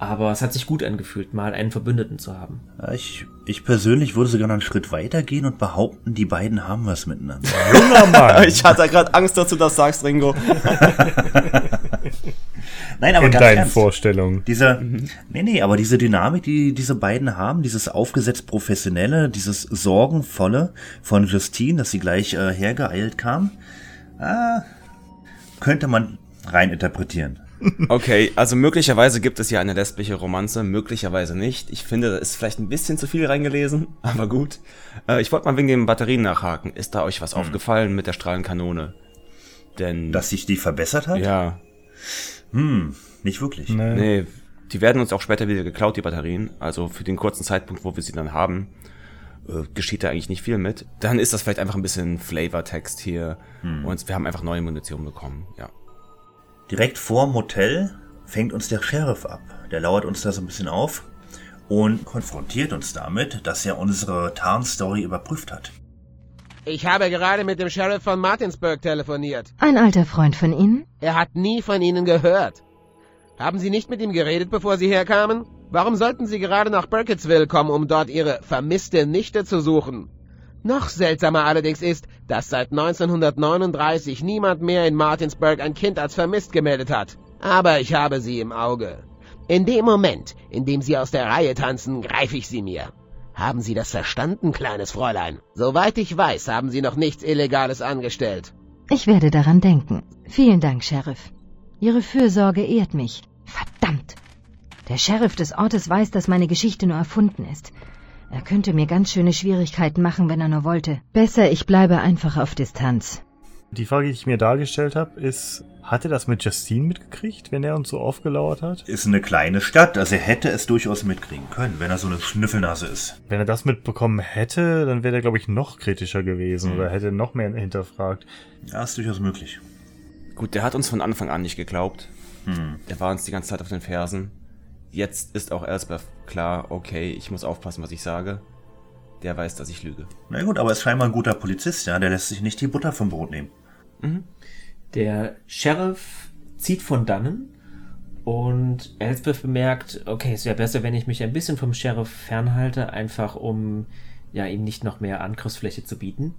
Aber es hat sich gut angefühlt, mal einen Verbündeten zu haben. Ich, ich persönlich würde sogar noch einen Schritt weiter gehen und behaupten, die beiden haben was miteinander. Junger Mann. Ich hatte gerade Angst, dass du das sagst, Ringo. Nein, aber in ganz deinen ernst. Vorstellungen. Dieser, nee, nee, aber diese Dynamik, die diese beiden haben, dieses aufgesetzt professionelle, dieses sorgenvolle von Justine, dass sie gleich äh, hergeeilt kam, ah, könnte man rein interpretieren. Okay, also möglicherweise gibt es ja eine lesbische Romanze, möglicherweise nicht. Ich finde, da ist vielleicht ein bisschen zu viel reingelesen, aber gut. Äh, ich wollte mal wegen den Batterien nachhaken. Ist da euch was aufgefallen mit der Strahlenkanone? Denn, Dass sich die verbessert hat? ja, Hm, nicht wirklich. Nee. nee, die werden uns auch später wieder geklaut, die Batterien. Also für den kurzen Zeitpunkt, wo wir sie dann haben, äh, geschieht da eigentlich nicht viel mit. Dann ist das vielleicht einfach ein bisschen Flavortext hier und wir haben einfach neue Munition bekommen, ja. Direkt vorm Motel fängt uns der Sheriff ab. Der lauert uns da so ein bisschen auf und konfrontiert uns damit, dass er unsere Tarnstory überprüft hat. Ich habe gerade mit dem Sheriff von Martinsburg telefoniert. Ein alter Freund von Ihnen? Er hat nie von Ihnen gehört. Haben Sie nicht mit ihm geredet, bevor Sie herkamen? Warum sollten Sie gerade nach Burkittsville kommen, um dort Ihre vermisste Nichte zu suchen? Noch seltsamer allerdings ist, dass seit 1939 niemand mehr in Martinsburg ein Kind als vermisst gemeldet hat. Aber ich habe sie im Auge. In dem Moment, in dem Sie aus der Reihe tanzen, greife ich Sie mir. Haben Sie das verstanden, kleines Fräulein? Soweit ich weiß, haben Sie noch nichts Illegales angestellt. Ich werde daran denken. Vielen Dank, Sheriff. Ihre Fürsorge ehrt mich. Verdammt! Der Sheriff des Ortes weiß, dass meine Geschichte nur erfunden ist. Er könnte mir ganz schöne Schwierigkeiten machen, wenn er nur wollte. Besser, ich bleibe einfach auf Distanz. Die Frage, die ich mir dargestellt habe, ist, hat er das mit Justine mitgekriegt, wenn er uns so aufgelauert hat? Ist eine kleine Stadt, also er hätte es durchaus mitkriegen können, wenn er so eine Schnüffelnase ist. Wenn er das mitbekommen hätte, dann wäre er, glaube ich, noch kritischer gewesen oder hätte noch mehr hinterfragt. Ja, ist durchaus möglich. Gut, der hat uns von Anfang an nicht geglaubt. Hm. Der war uns die ganze Zeit auf den Fersen. Jetzt ist auch Elsbeth klar, okay, ich muss aufpassen, was ich sage. Der weiß, dass ich lüge. Na gut, aber er ist scheinbar ein guter Polizist, ja, der lässt sich nicht die Butter vom Brot nehmen. Der Sheriff zieht von dannen und Elsbeth bemerkt, okay, es wäre besser, wenn ich mich ein bisschen vom Sheriff fernhalte, einfach um ja ihm nicht noch mehr Angriffsfläche zu bieten.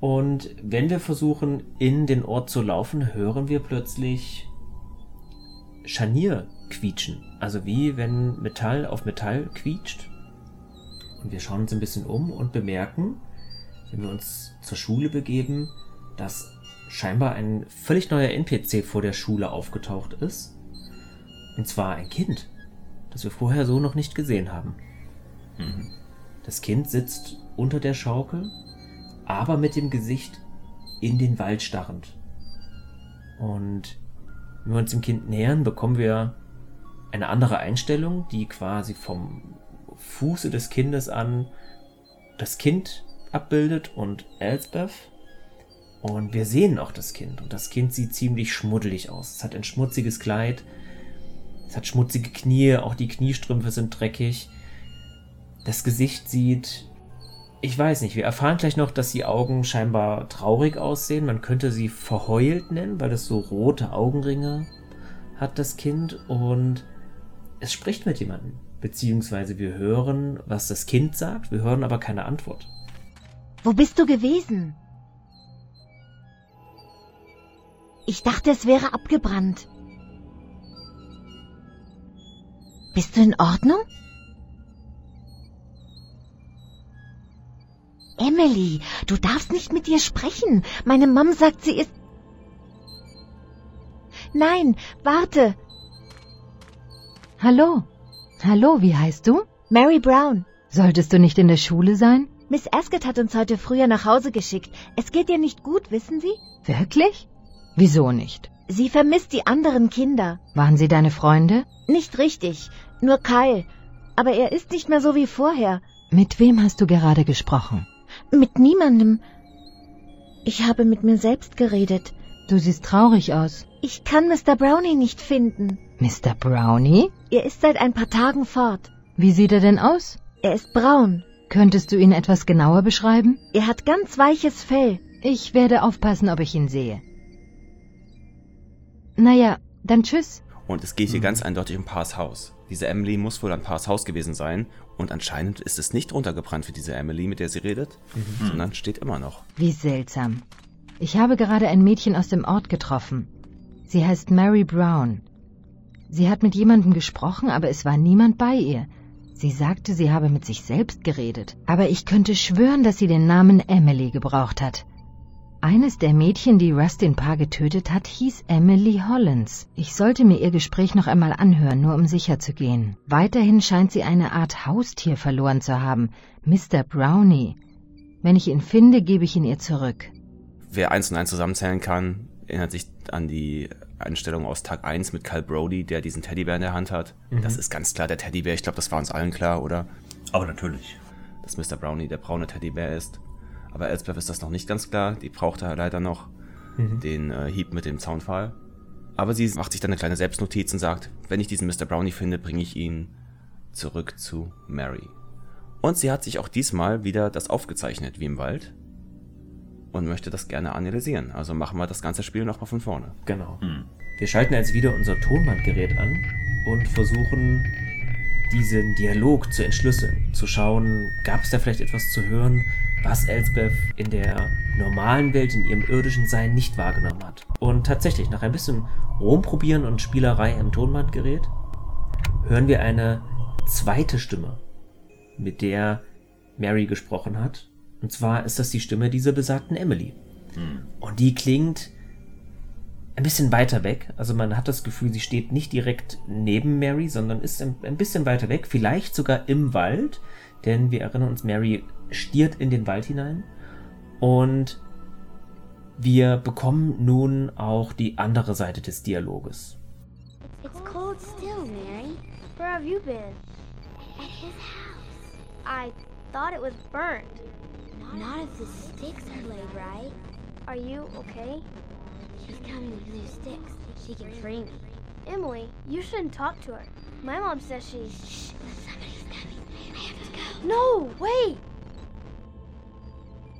Und wenn wir versuchen, in den Ort zu laufen, hören wir plötzlich Scharnier quietschen. Also wie wenn Metall auf Metall quietscht. Und wir schauen uns ein bisschen um und bemerken, wenn wir uns zur Schule begeben, dass scheinbar ein völlig neuer NPC vor der Schule aufgetaucht ist. Und zwar ein Kind, das wir vorher so noch nicht gesehen haben. Das Kind sitzt unter der Schaukel, aber mit dem Gesicht in den Wald starrend. Und wenn wir uns dem Kind nähern, bekommen wir eine andere Einstellung, die quasi vom Fuße des Kindes an das Kind abbildet und Elsbeth. Und wir sehen auch das Kind. Und das Kind sieht ziemlich schmuddelig aus. Es hat ein schmutziges Kleid. Es hat schmutzige Knie. Auch die Kniestrümpfe sind dreckig. Das Gesicht sieht. Ich weiß nicht. Wir erfahren gleich noch, dass die Augen scheinbar traurig aussehen. Man könnte sie verheult nennen, weil es so rote Augenringe hat, das Kind. Und es spricht mit jemandem. Beziehungsweise wir hören, was das Kind sagt. Wir hören aber keine Antwort. Wo bist du gewesen? Ich dachte, es wäre abgebrannt. Bist du in Ordnung? Emily, du darfst nicht mit ihr sprechen. Meine Mom sagt, sie ist... Nein, warte. Hallo. Hallo, wie heißt du? Mary Brown. Solltest du nicht in der Schule sein? Miss Ascot hat uns heute früher nach Hause geschickt. Es geht ihr nicht gut, wissen Sie? Wirklich? Wieso nicht? Sie vermisst die anderen Kinder. Waren sie deine Freunde? Nicht richtig, nur Kyle. Aber er ist nicht mehr so wie vorher. Mit wem hast du gerade gesprochen? Mit niemandem. Ich habe mit mir selbst geredet. Du siehst traurig aus. Ich kann Mr. Brownie nicht finden. Mr. Brownie? Er ist seit ein paar Tagen fort. Wie sieht er denn aus? Er ist braun. Könntest du ihn etwas genauer beschreiben? Er hat ganz weiches Fell. Ich werde aufpassen, ob ich ihn sehe. Naja, dann tschüss. Und es geht hier ganz eindeutig um Pars Haus. Diese Emily muss wohl an Pars Haus gewesen sein. Und anscheinend ist es nicht runtergebrannt für diese Emily, mit der sie redet, sondern steht immer noch. Wie seltsam. Ich habe gerade ein Mädchen aus dem Ort getroffen. Sie heißt Mary Brown. Sie hat mit jemandem gesprochen, aber es war niemand bei ihr. Sie sagte, sie habe mit sich selbst geredet. Aber ich könnte schwören, dass sie den Namen Emily gebraucht hat. Eines der Mädchen, die Rustin Parr getötet hat, hieß Emily Hollins. Ich sollte mir ihr Gespräch noch einmal anhören, nur um sicher zu gehen. Weiterhin scheint sie eine Art Haustier verloren zu haben, Mr. Brownie. Wenn ich ihn finde, gebe ich ihn ihr zurück. Wer eins und eins zusammenzählen kann, erinnert sich an die Einstellung aus Tag 1 mit Cal Brody, der diesen Teddybär in der Hand hat. Mhm. Das ist ganz klar der Teddybär. Ich glaube, das war uns allen klar, oder? Aber natürlich. Dass Mr. Brownie der braune Teddybär ist. Aber Elsbeth ist das noch nicht ganz klar. Die braucht da leider noch Mhm. den äh, Hieb mit dem Zaunpfahl. Aber sie macht sich dann eine kleine Selbstnotiz und sagt, wenn ich diesen Mr. Brownie finde, bringe ich ihn zurück zu Mary. Und sie hat sich auch diesmal wieder das aufgezeichnet wie im Wald und möchte das gerne analysieren. Also machen wir das ganze Spiel nochmal von vorne. Genau. Wir schalten jetzt wieder unser Tonbandgerät an und versuchen diesen Dialog zu entschlüsseln, zu schauen, gab es da vielleicht etwas zu hören, was Elsbeth in der normalen Welt, in ihrem irdischen Sein nicht wahrgenommen hat. Und tatsächlich, nach ein bisschen Rumprobieren und Spielerei im Tonbandgerät, hören wir eine zweite Stimme, mit der Mary gesprochen hat. Und zwar ist das die Stimme dieser besagten Emily. Und die klingt ein bisschen weiter weg. Also man hat das Gefühl, sie steht nicht direkt neben Mary, sondern ist ein, ein bisschen weiter weg, vielleicht sogar im Wald, denn wir erinnern uns, Mary stiert in den Wald hinein und wir bekommen nun auch die andere Seite des Dialoges. It's cold still, Mary. Where have you been? At his house. I thought it was burnt. Not if the sticks are laid right. Are you okay? She's coming with new sticks. She can free me. Emily, you shouldn't talk to her. My mom says she's. Shh, somebody's coming. I have to go. No, wait!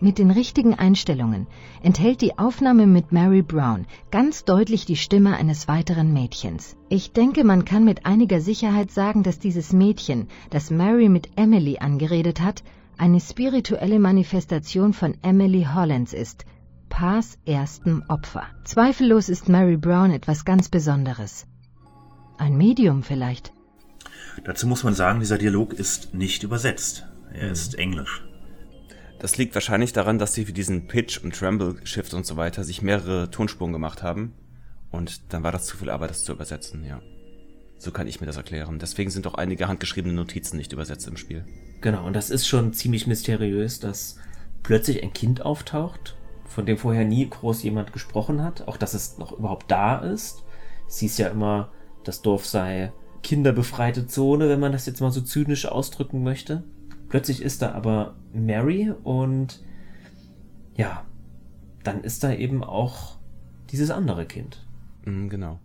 Mit den richtigen Einstellungen enthält die Aufnahme mit Mary Brown ganz deutlich die Stimme eines weiteren Mädchens. Ich denke, man kann mit einiger Sicherheit sagen, dass dieses Mädchen, das Mary mit Emily angeredet hat, eine spirituelle Manifestation von Emily Hollins ist, Pars erstem Opfer. Zweifellos ist Mary Brown etwas ganz Besonderes. Ein Medium vielleicht. Dazu muss man sagen, dieser Dialog ist nicht übersetzt. Er ist Englisch. Das liegt wahrscheinlich daran, dass sie für diesen Pitch und Tremble Shift und so weiter sich mehrere Tonspuren gemacht haben. Und dann war das zu viel Arbeit, das zu übersetzen, ja. So kann ich mir das erklären. Deswegen sind auch einige handgeschriebene Notizen nicht übersetzt im Spiel. Genau, und das ist schon ziemlich mysteriös, dass plötzlich ein Kind auftaucht, von dem vorher nie groß jemand gesprochen hat, auch dass es noch überhaupt da ist. Es hieß ja immer, das Dorf sei kinderbefreite Zone, wenn man das jetzt mal so zynisch ausdrücken möchte. Plötzlich ist da aber Mary und ja, dann ist da eben auch dieses andere Kind. Mhm, genau.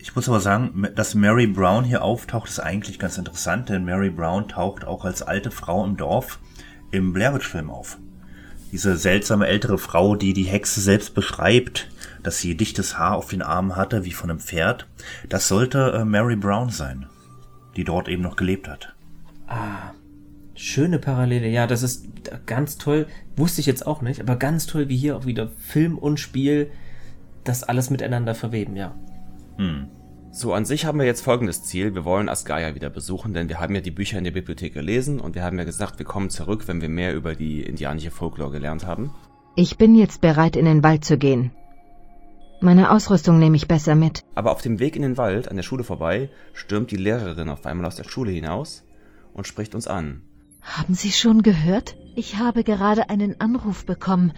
Ich muss aber sagen, dass Mary Brown hier auftaucht, ist eigentlich ganz interessant, denn Mary Brown taucht auch als alte Frau im Dorf im Blair Witch Film auf. Diese seltsame ältere Frau, die die Hexe selbst beschreibt, dass sie dichtes Haar auf den Armen hatte, wie von einem Pferd, das sollte äh, Mary Brown sein, die dort eben noch gelebt hat. Ah, schöne Parallele. Ja, das ist ganz toll. Wusste ich jetzt auch nicht, aber ganz toll, wie hier auch wieder Film und Spiel das alles miteinander verweben, ja. Hm. So, an sich haben wir jetzt folgendes Ziel. Wir wollen Asgaia wieder besuchen, denn wir haben ja die Bücher in der Bibliothek gelesen und wir haben ja gesagt, wir kommen zurück, wenn wir mehr über die indianische Folklore gelernt haben. Ich bin jetzt bereit, in den Wald zu gehen. Meine Ausrüstung nehme ich besser mit. Aber auf dem Weg in den Wald, an der Schule vorbei, stürmt die Lehrerin auf einmal aus der Schule hinaus und spricht uns an. Haben Sie schon gehört? Ich habe gerade einen Anruf bekommen.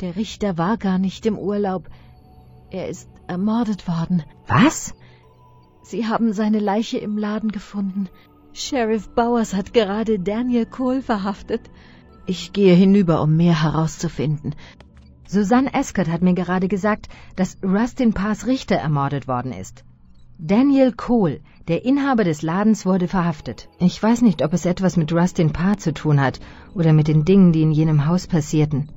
Der Richter war gar nicht im Urlaub. Er ist ermordet worden. Was? Sie haben seine Leiche im Laden gefunden. Sheriff Bowers hat gerade Daniel Cole verhaftet. Ich gehe hinüber, um mehr herauszufinden. Susanne Escott hat mir gerade gesagt, dass Rustin Parrs Richter ermordet worden ist. Daniel Cole, der Inhaber des Ladens, wurde verhaftet. Ich weiß nicht, ob es etwas mit Rustin Parr zu tun hat oder mit den Dingen, die in jenem Haus passierten.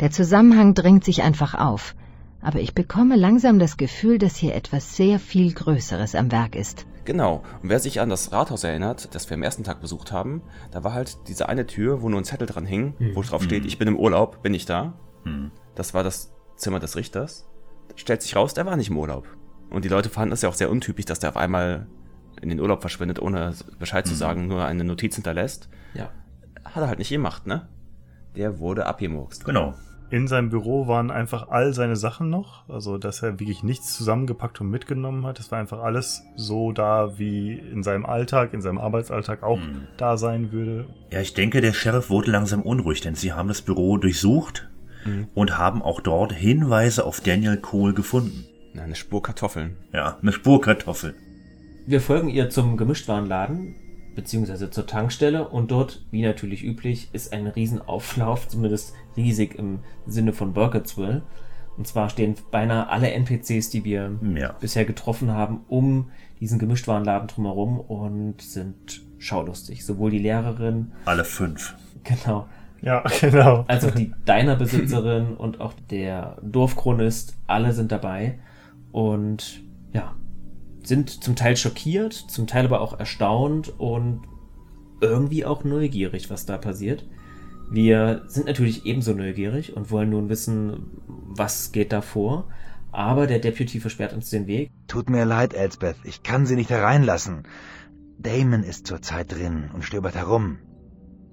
Der Zusammenhang drängt sich einfach auf. Aber ich bekomme langsam das Gefühl, dass hier etwas sehr viel Größeres am Werk ist. Genau. Und wer sich an das Rathaus erinnert, das wir am ersten Tag besucht haben, da war halt diese eine Tür, wo nur ein Zettel dran hing, Mhm. wo drauf steht, Mhm. ich bin im Urlaub, bin ich da. Hm. Das war das Zimmer des Richters. Stellt sich raus, der war nicht im Urlaub. Und die Leute fanden es ja auch sehr untypisch, dass der auf einmal in den Urlaub verschwindet, ohne Bescheid zu Mhm. sagen, nur eine Notiz hinterlässt. Ja. Hat er halt nicht gemacht, ne? Der wurde abgemurkst. Genau. In seinem Büro waren einfach all seine Sachen noch, also dass er wirklich nichts zusammengepackt und mitgenommen hat. Es war einfach alles so da, wie in seinem Alltag, in seinem Arbeitsalltag auch Hm. da sein würde. Ja, ich denke, der Sheriff wurde langsam unruhig, denn sie haben das Büro durchsucht Mhm. und haben auch dort Hinweise auf Daniel Cole gefunden. Eine Spur Kartoffeln. Ja, eine Spur Kartoffel. Wir folgen ihr zum Gemischtwarenladen, beziehungsweise zur Tankstelle und dort, wie natürlich üblich, ist ein Riesenauflauf, zumindest riesig im Sinne von Burkittsville. Und zwar stehen beinahe alle NPCs, die wir Ja. bisher getroffen haben, um diesen Gemischtwarenladen drumherum und sind schaulustig. Sowohl die Lehrerin, Alle fünf. genau, Ja, genau. als auch die Diner-Besitzerin und auch der Dorfchronist, alle sind dabei und ja, sind zum Teil schockiert, zum Teil aber auch erstaunt und irgendwie auch neugierig, was da passiert. Wir sind natürlich ebenso neugierig und wollen nun wissen, was geht da vor. Aber der Deputy versperrt uns den Weg. Tut mir leid, Elsbeth, ich kann Sie nicht hereinlassen. Damon ist zurzeit drin und stöbert herum.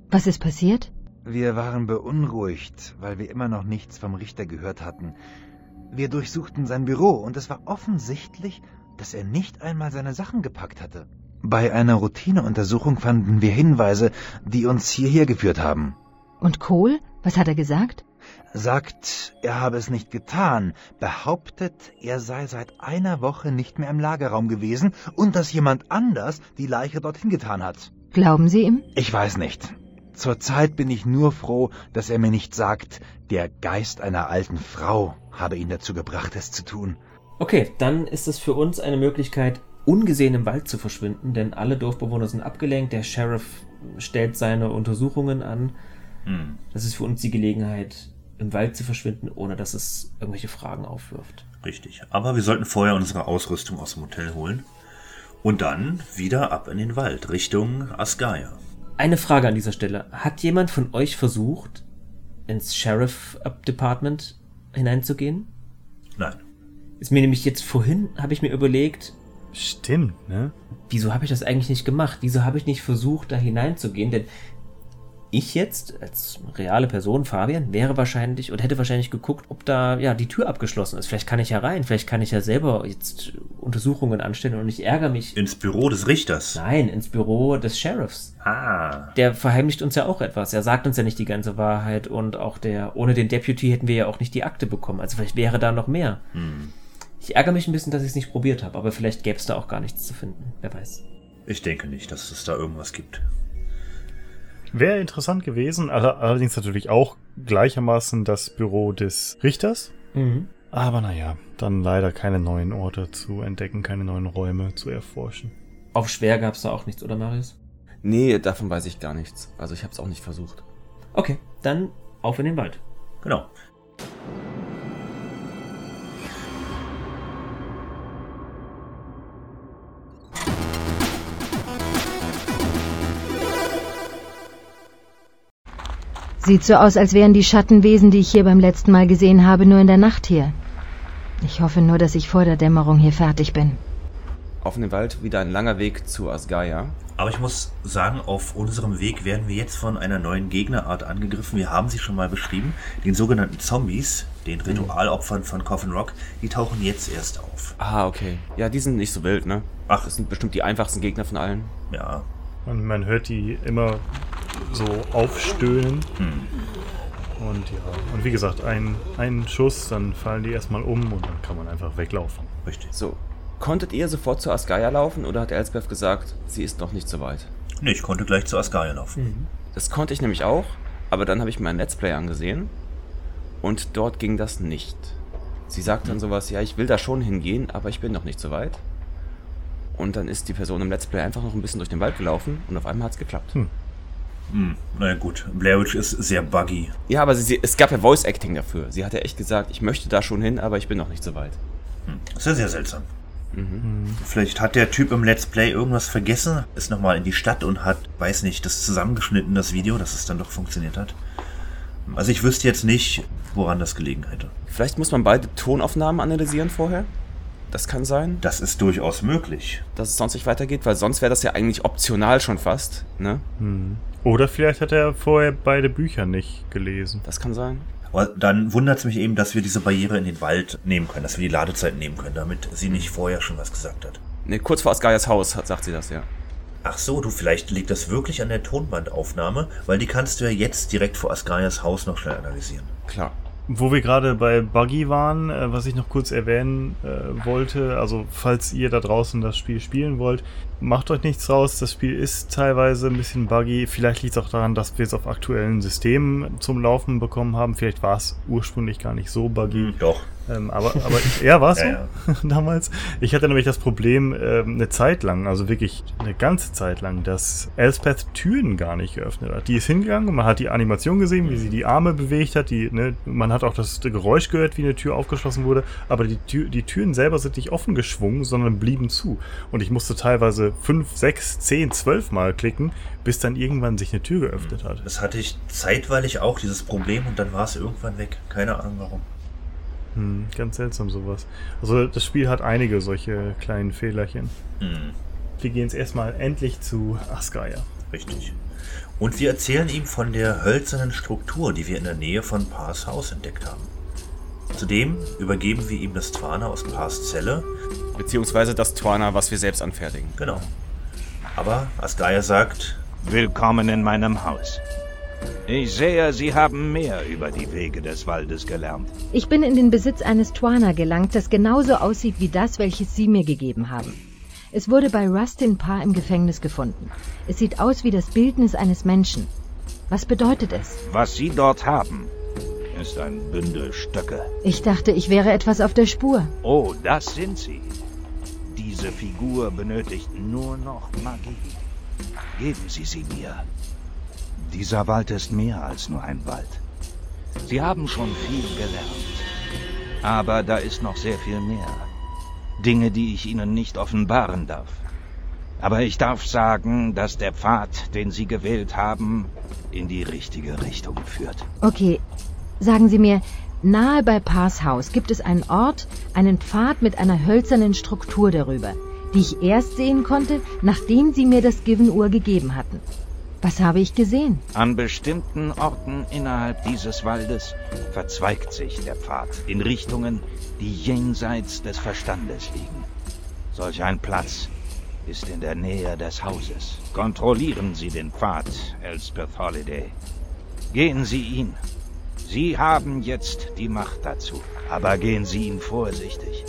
Was ist passiert? Wir waren beunruhigt, weil wir immer noch nichts vom Richter gehört hatten. Wir durchsuchten sein Büro und es war offensichtlich, dass er nicht einmal seine Sachen gepackt hatte. Bei einer Routineuntersuchung fanden wir Hinweise, die uns hierher geführt haben. Und Cole? Was hat er gesagt? Sagt, er habe es nicht getan, behauptet, er sei seit einer Woche nicht mehr im Lagerraum gewesen und dass jemand anders die Leiche dorthin getan hat. Glauben Sie ihm? Ich weiß nicht. Zurzeit bin ich nur froh, dass er mir nicht sagt, der Geist einer alten Frau habe ihn dazu gebracht, es zu tun. Okay, dann ist es für uns eine Möglichkeit, ungesehen im Wald zu verschwinden, denn alle Dorfbewohner sind abgelenkt, der Sheriff stellt seine Untersuchungen an. Hm. Das ist für uns die Gelegenheit, im Wald zu verschwinden, ohne dass es irgendwelche Fragen aufwirft. Richtig. Aber wir sollten vorher unsere Ausrüstung aus dem Hotel holen. Und dann wieder ab in den Wald, Richtung Asgaya. Eine Frage an dieser Stelle. Hat jemand von euch versucht, ins Sheriff Department hineinzugehen? Nein. Ist mir nämlich jetzt vorhin, habe ich mir überlegt, Stimmt, ne? wieso habe ich das eigentlich nicht gemacht? Wieso habe ich nicht versucht, da hineinzugehen? Denn ich jetzt, als reale Person, Fabian, wäre wahrscheinlich oder hätte wahrscheinlich geguckt, ob da ja die Tür abgeschlossen ist. Vielleicht kann ich ja rein, vielleicht kann ich ja selber jetzt Untersuchungen anstellen und ich ärgere mich. Ins Büro des Richters. Nein, ins Büro des Sheriffs. Ah. Der verheimlicht uns ja auch etwas. Er sagt uns ja nicht die ganze Wahrheit und auch der, ohne den Deputy hätten wir ja auch nicht die Akte bekommen. Also vielleicht wäre da noch mehr. Hm. Ich ärgere mich ein bisschen, dass ich es nicht probiert habe, aber vielleicht gäbe es da auch gar nichts zu finden. Wer weiß. Ich denke nicht, dass es da irgendwas gibt. Wäre interessant gewesen, aller- allerdings natürlich auch gleichermaßen das Büro des Richters. Mhm. Aber naja, dann leider keine neuen Orte zu entdecken, keine neuen Räume zu erforschen. Auf schwer gab es da auch nichts, oder Marius? Nee, davon weiß ich gar nichts. Also ich habe es auch nicht versucht. Okay, dann auf in den Wald. Genau. Sieht so aus, als wären die Schattenwesen, die ich hier beim letzten Mal gesehen habe, nur in der Nacht hier. Ich hoffe nur, dass ich vor der Dämmerung hier fertig bin. Auf den Wald wieder ein langer Weg zu Asgaya. Aber ich muss sagen, auf unserem Weg werden wir jetzt von einer neuen Gegnerart angegriffen. Wir haben sie schon mal beschrieben. Den sogenannten Zombies, den Ritualopfern von Coffin Rock, die tauchen jetzt erst auf. Ah, okay. Ja, die sind nicht so wild, ne? Ach, das sind bestimmt die einfachsten Gegner von allen. Ja. Und man hört die immer so aufstöhnen. Hm. Und ja, und wie gesagt, ein, ein Schuss, dann fallen die erstmal um und dann kann man einfach weglaufen. Richtig. So. Konntet ihr sofort zu Asgaya laufen oder hat Elsbeth gesagt, sie ist noch nicht so weit? Nee, ich konnte gleich zu Asgaya laufen. Das konnte ich nämlich auch, aber dann habe ich mir ein Let's Play angesehen Und dort ging das nicht. Sie sagt dann sowas, ja, ich will da schon hingehen, aber ich bin noch nicht so weit. Und dann ist die Person im Let's Play einfach noch ein bisschen durch den Wald gelaufen und auf einmal hat's geklappt. Hm. Hm, naja gut, Blair Witch ist sehr buggy. Ja, aber sie, es gab ja Voice Acting dafür. Sie hat ja echt gesagt, ich möchte da schon hin, aber ich bin noch nicht so weit. Hm, ist ja sehr seltsam. Mhm. Vielleicht hat der Typ im Let's Play irgendwas vergessen, ist nochmal in die Stadt und hat, weiß nicht, das zusammengeschnitten, das Video, dass es dann doch funktioniert hat. Also ich wüsste jetzt nicht, woran das gelegen hätte. Vielleicht muss man beide Tonaufnahmen analysieren vorher. Das kann sein. Das ist durchaus möglich. Dass es sonst nicht weitergeht, weil sonst wäre das ja eigentlich optional schon fast, ne? Hm. Oder vielleicht hat er vorher beide Bücher nicht gelesen. Das kann sein. Aber dann wundert es mich eben, dass wir diese Barriere in den Wald nehmen können, dass wir die Ladezeit nehmen können, damit sie nicht vorher schon was gesagt hat. Ne, kurz vor Asgaias Haus hat, sagt sie das, ja. Ach so, du, vielleicht liegt das wirklich an der Tonbandaufnahme, weil die kannst du ja jetzt direkt vor Asgaias Haus noch schnell analysieren. Klar. Wo wir gerade bei Buggy waren, äh, was ich noch kurz erwähnen äh, wollte, also falls ihr da draußen das Spiel spielen wollt, macht euch nichts raus. Das Spiel ist teilweise ein bisschen buggy. Vielleicht liegt es auch daran, dass wir es auf aktuellen Systemen zum Laufen bekommen haben. Vielleicht war es ursprünglich gar nicht so buggy. Hm, doch. Ähm, aber, aber ja, war es Ja, so damals. Ich hatte nämlich das Problem ähm, eine Zeit lang, also wirklich eine ganze Zeit lang, dass Elspeth Türen gar nicht geöffnet hat. Die ist hingegangen und man hat die Animation gesehen, wie sie die Arme bewegt hat. Die, ne, man hat auch das Geräusch gehört, wie eine Tür aufgeschlossen wurde. Aber die, Tür, die Türen selber sind nicht offen geschwungen, sondern blieben zu. Und ich musste teilweise fünf, sechs, zehn, zwölf Mal klicken, bis dann irgendwann sich eine Tür geöffnet hat. Das hatte ich zeitweilig auch, dieses Problem, und dann war es irgendwann weg. Keine Ahnung warum. Hm, ganz seltsam sowas. Also das Spiel hat einige solche kleinen Fehlerchen. Hm, Wir gehen jetzt erstmal endlich zu Asgaia. richtig. Und wir erzählen ihm von der hölzernen Struktur, die wir in der Nähe von Pars Haus entdeckt haben. Zudem übergeben wir ihm das Twana aus Pars Zelle. Beziehungsweise das Twana, was wir selbst anfertigen. Genau. Aber Asgaia sagt, Willkommen in meinem Haus. Ich sehe, Sie haben mehr über die Wege des Waldes gelernt. Ich bin in den Besitz eines Twana gelangt, das genauso aussieht wie das, welches Sie mir gegeben haben. Es wurde bei Rustin Parr im Gefängnis gefunden. Es sieht aus wie das Bildnis eines Menschen. Was bedeutet es? Was Sie dort haben, ist ein Bündel Stöcke. Ich dachte, ich wäre etwas auf der Spur. Oh, das sind Sie. Diese Figur benötigt nur noch Magie. Geben Sie sie mir. Dieser Wald ist mehr als nur ein Wald. Sie haben schon viel gelernt. Aber da ist noch sehr viel mehr. Dinge, die ich Ihnen nicht offenbaren darf. Aber ich darf sagen, dass der Pfad, den Sie gewählt haben, in die richtige Richtung führt. Okay, sagen Sie mir, nahe bei Pars Haus gibt es einen Ort, einen Pfad mit einer hölzernen Struktur darüber, die ich erst sehen konnte, nachdem Sie mir das Given-Uhr gegeben hatten. Was habe ich gesehen? An bestimmten Orten innerhalb dieses Waldes verzweigt sich der Pfad in Richtungen, die jenseits des Verstandes liegen. Solch ein Platz ist in der Nähe des Hauses. Kontrollieren Sie den Pfad, Elspeth Holiday. Gehen Sie ihn. Sie haben jetzt die Macht dazu, aber gehen Sie ihn vorsichtig.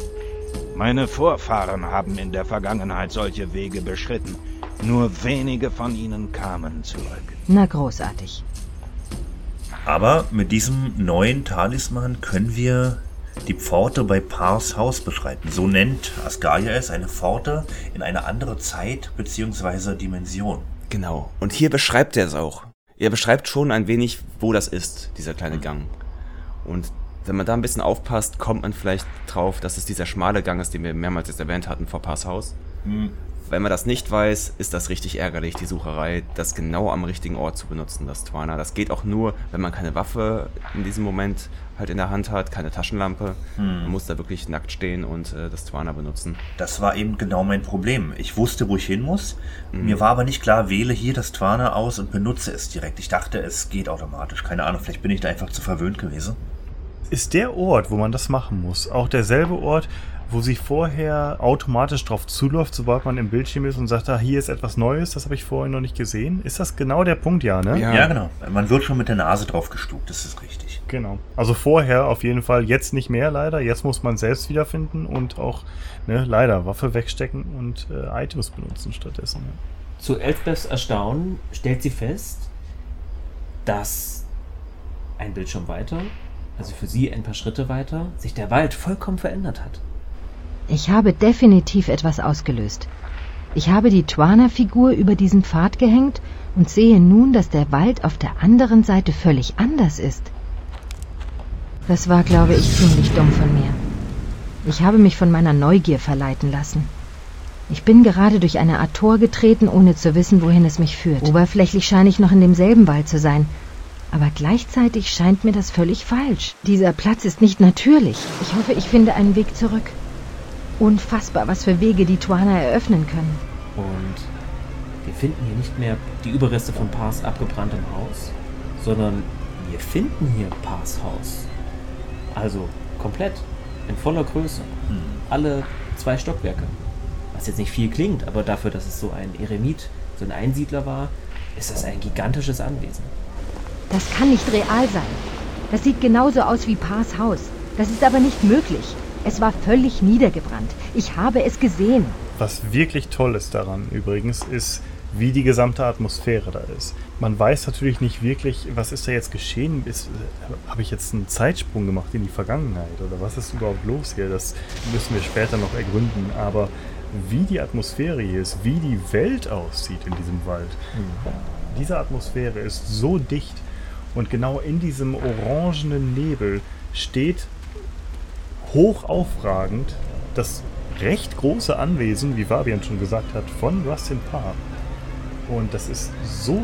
Meine Vorfahren haben in der Vergangenheit solche Wege beschritten. Nur wenige von ihnen kamen zurück. Na großartig. aber mit diesem neuen Talisman können wir die Pforte bei Pars Haus beschreiten. So nennt Asgaia es eine Pforte in eine andere Zeit bzw. Dimension. Genau. Und hier beschreibt er es auch. Er beschreibt schon ein wenig, wo das ist, dieser kleine Gang. Und wenn man da ein bisschen aufpasst, kommt man vielleicht drauf, dass es dieser schmale Gang ist, den wir mehrmals jetzt erwähnt hatten vor Pars Haus. Hm. Wenn man das nicht weiß, ist das richtig ärgerlich, die Sucherei, das genau am richtigen Ort zu benutzen, das Twana. Das geht auch nur, wenn man keine Waffe in diesem Moment halt in der Hand hat, keine Taschenlampe. Hm. Man muss da wirklich nackt stehen und äh, das Twana benutzen. Das war eben genau mein Problem. Ich wusste, wo ich hin muss. Mhm. Mir war aber nicht klar, wähle hier das Twana aus und benutze es direkt. Ich dachte, es geht automatisch. Keine Ahnung, vielleicht bin ich da einfach zu verwöhnt gewesen. Ist der Ort, wo man das machen muss, auch derselbe Ort, wo sie vorher automatisch drauf zuläuft, sobald man im Bildschirm ist und sagt, ah, hier ist etwas Neues, das habe ich vorher noch nicht gesehen? Ist das genau der Punkt, ja, ne? Ja. genau. Man wird schon mit der Nase drauf gestuckt, das ist richtig. Genau. Also vorher auf jeden Fall, jetzt nicht mehr leider. Jetzt muss man selbst wiederfinden und auch, ne, leider Waffe wegstecken und äh, Items benutzen stattdessen. Ja. Zu Elspeths Erstaunen stellt sie fest, dass ein Bildschirm weiter also für sie ein paar Schritte weiter, sich der Wald vollkommen verändert hat. Ich habe definitiv etwas ausgelöst. Ich habe die Twana-Figur über diesen Pfad gehängt und sehe nun, dass der Wald auf der anderen Seite völlig anders ist. Das war, glaube ich, ziemlich dumm von mir. Ich habe mich von meiner Neugier verleiten lassen. Ich bin gerade durch eine Art Tor getreten, ohne zu wissen, wohin es mich führt. Oberflächlich scheine ich noch in demselben Wald zu sein. Aber gleichzeitig scheint mir das völlig falsch. Dieser Platz ist nicht natürlich. Ich hoffe, ich finde einen Weg zurück. Unfassbar, was für Wege die Tuana eröffnen können. Und wir finden hier nicht mehr die Überreste von Pars abgebranntem Haus, sondern wir finden hier Pars Haus. Also komplett, in voller Größe. Alle zwei Stockwerke. Was jetzt nicht viel klingt, aber dafür, dass es so ein Eremit, so ein Einsiedler war, ist das ein gigantisches Anwesen. Das kann nicht real sein. Das sieht genauso aus wie Pars Haus. Das ist aber nicht möglich. Es war völlig niedergebrannt. Ich habe es gesehen. Was wirklich toll ist daran übrigens, ist, wie die gesamte Atmosphäre da ist. Man weiß natürlich nicht wirklich, was ist da jetzt geschehen. Ist, Habe ich jetzt einen Zeitsprung gemacht in die Vergangenheit oder was ist überhaupt los hier? Das müssen wir später noch ergründen. Aber wie die Atmosphäre hier ist, wie die Welt aussieht in diesem Wald, diese Atmosphäre ist so dicht und genau in diesem orangenen Nebel steht hoch aufragend das recht große Anwesen, wie Fabian schon gesagt hat, von Rustin Park. Und das ist so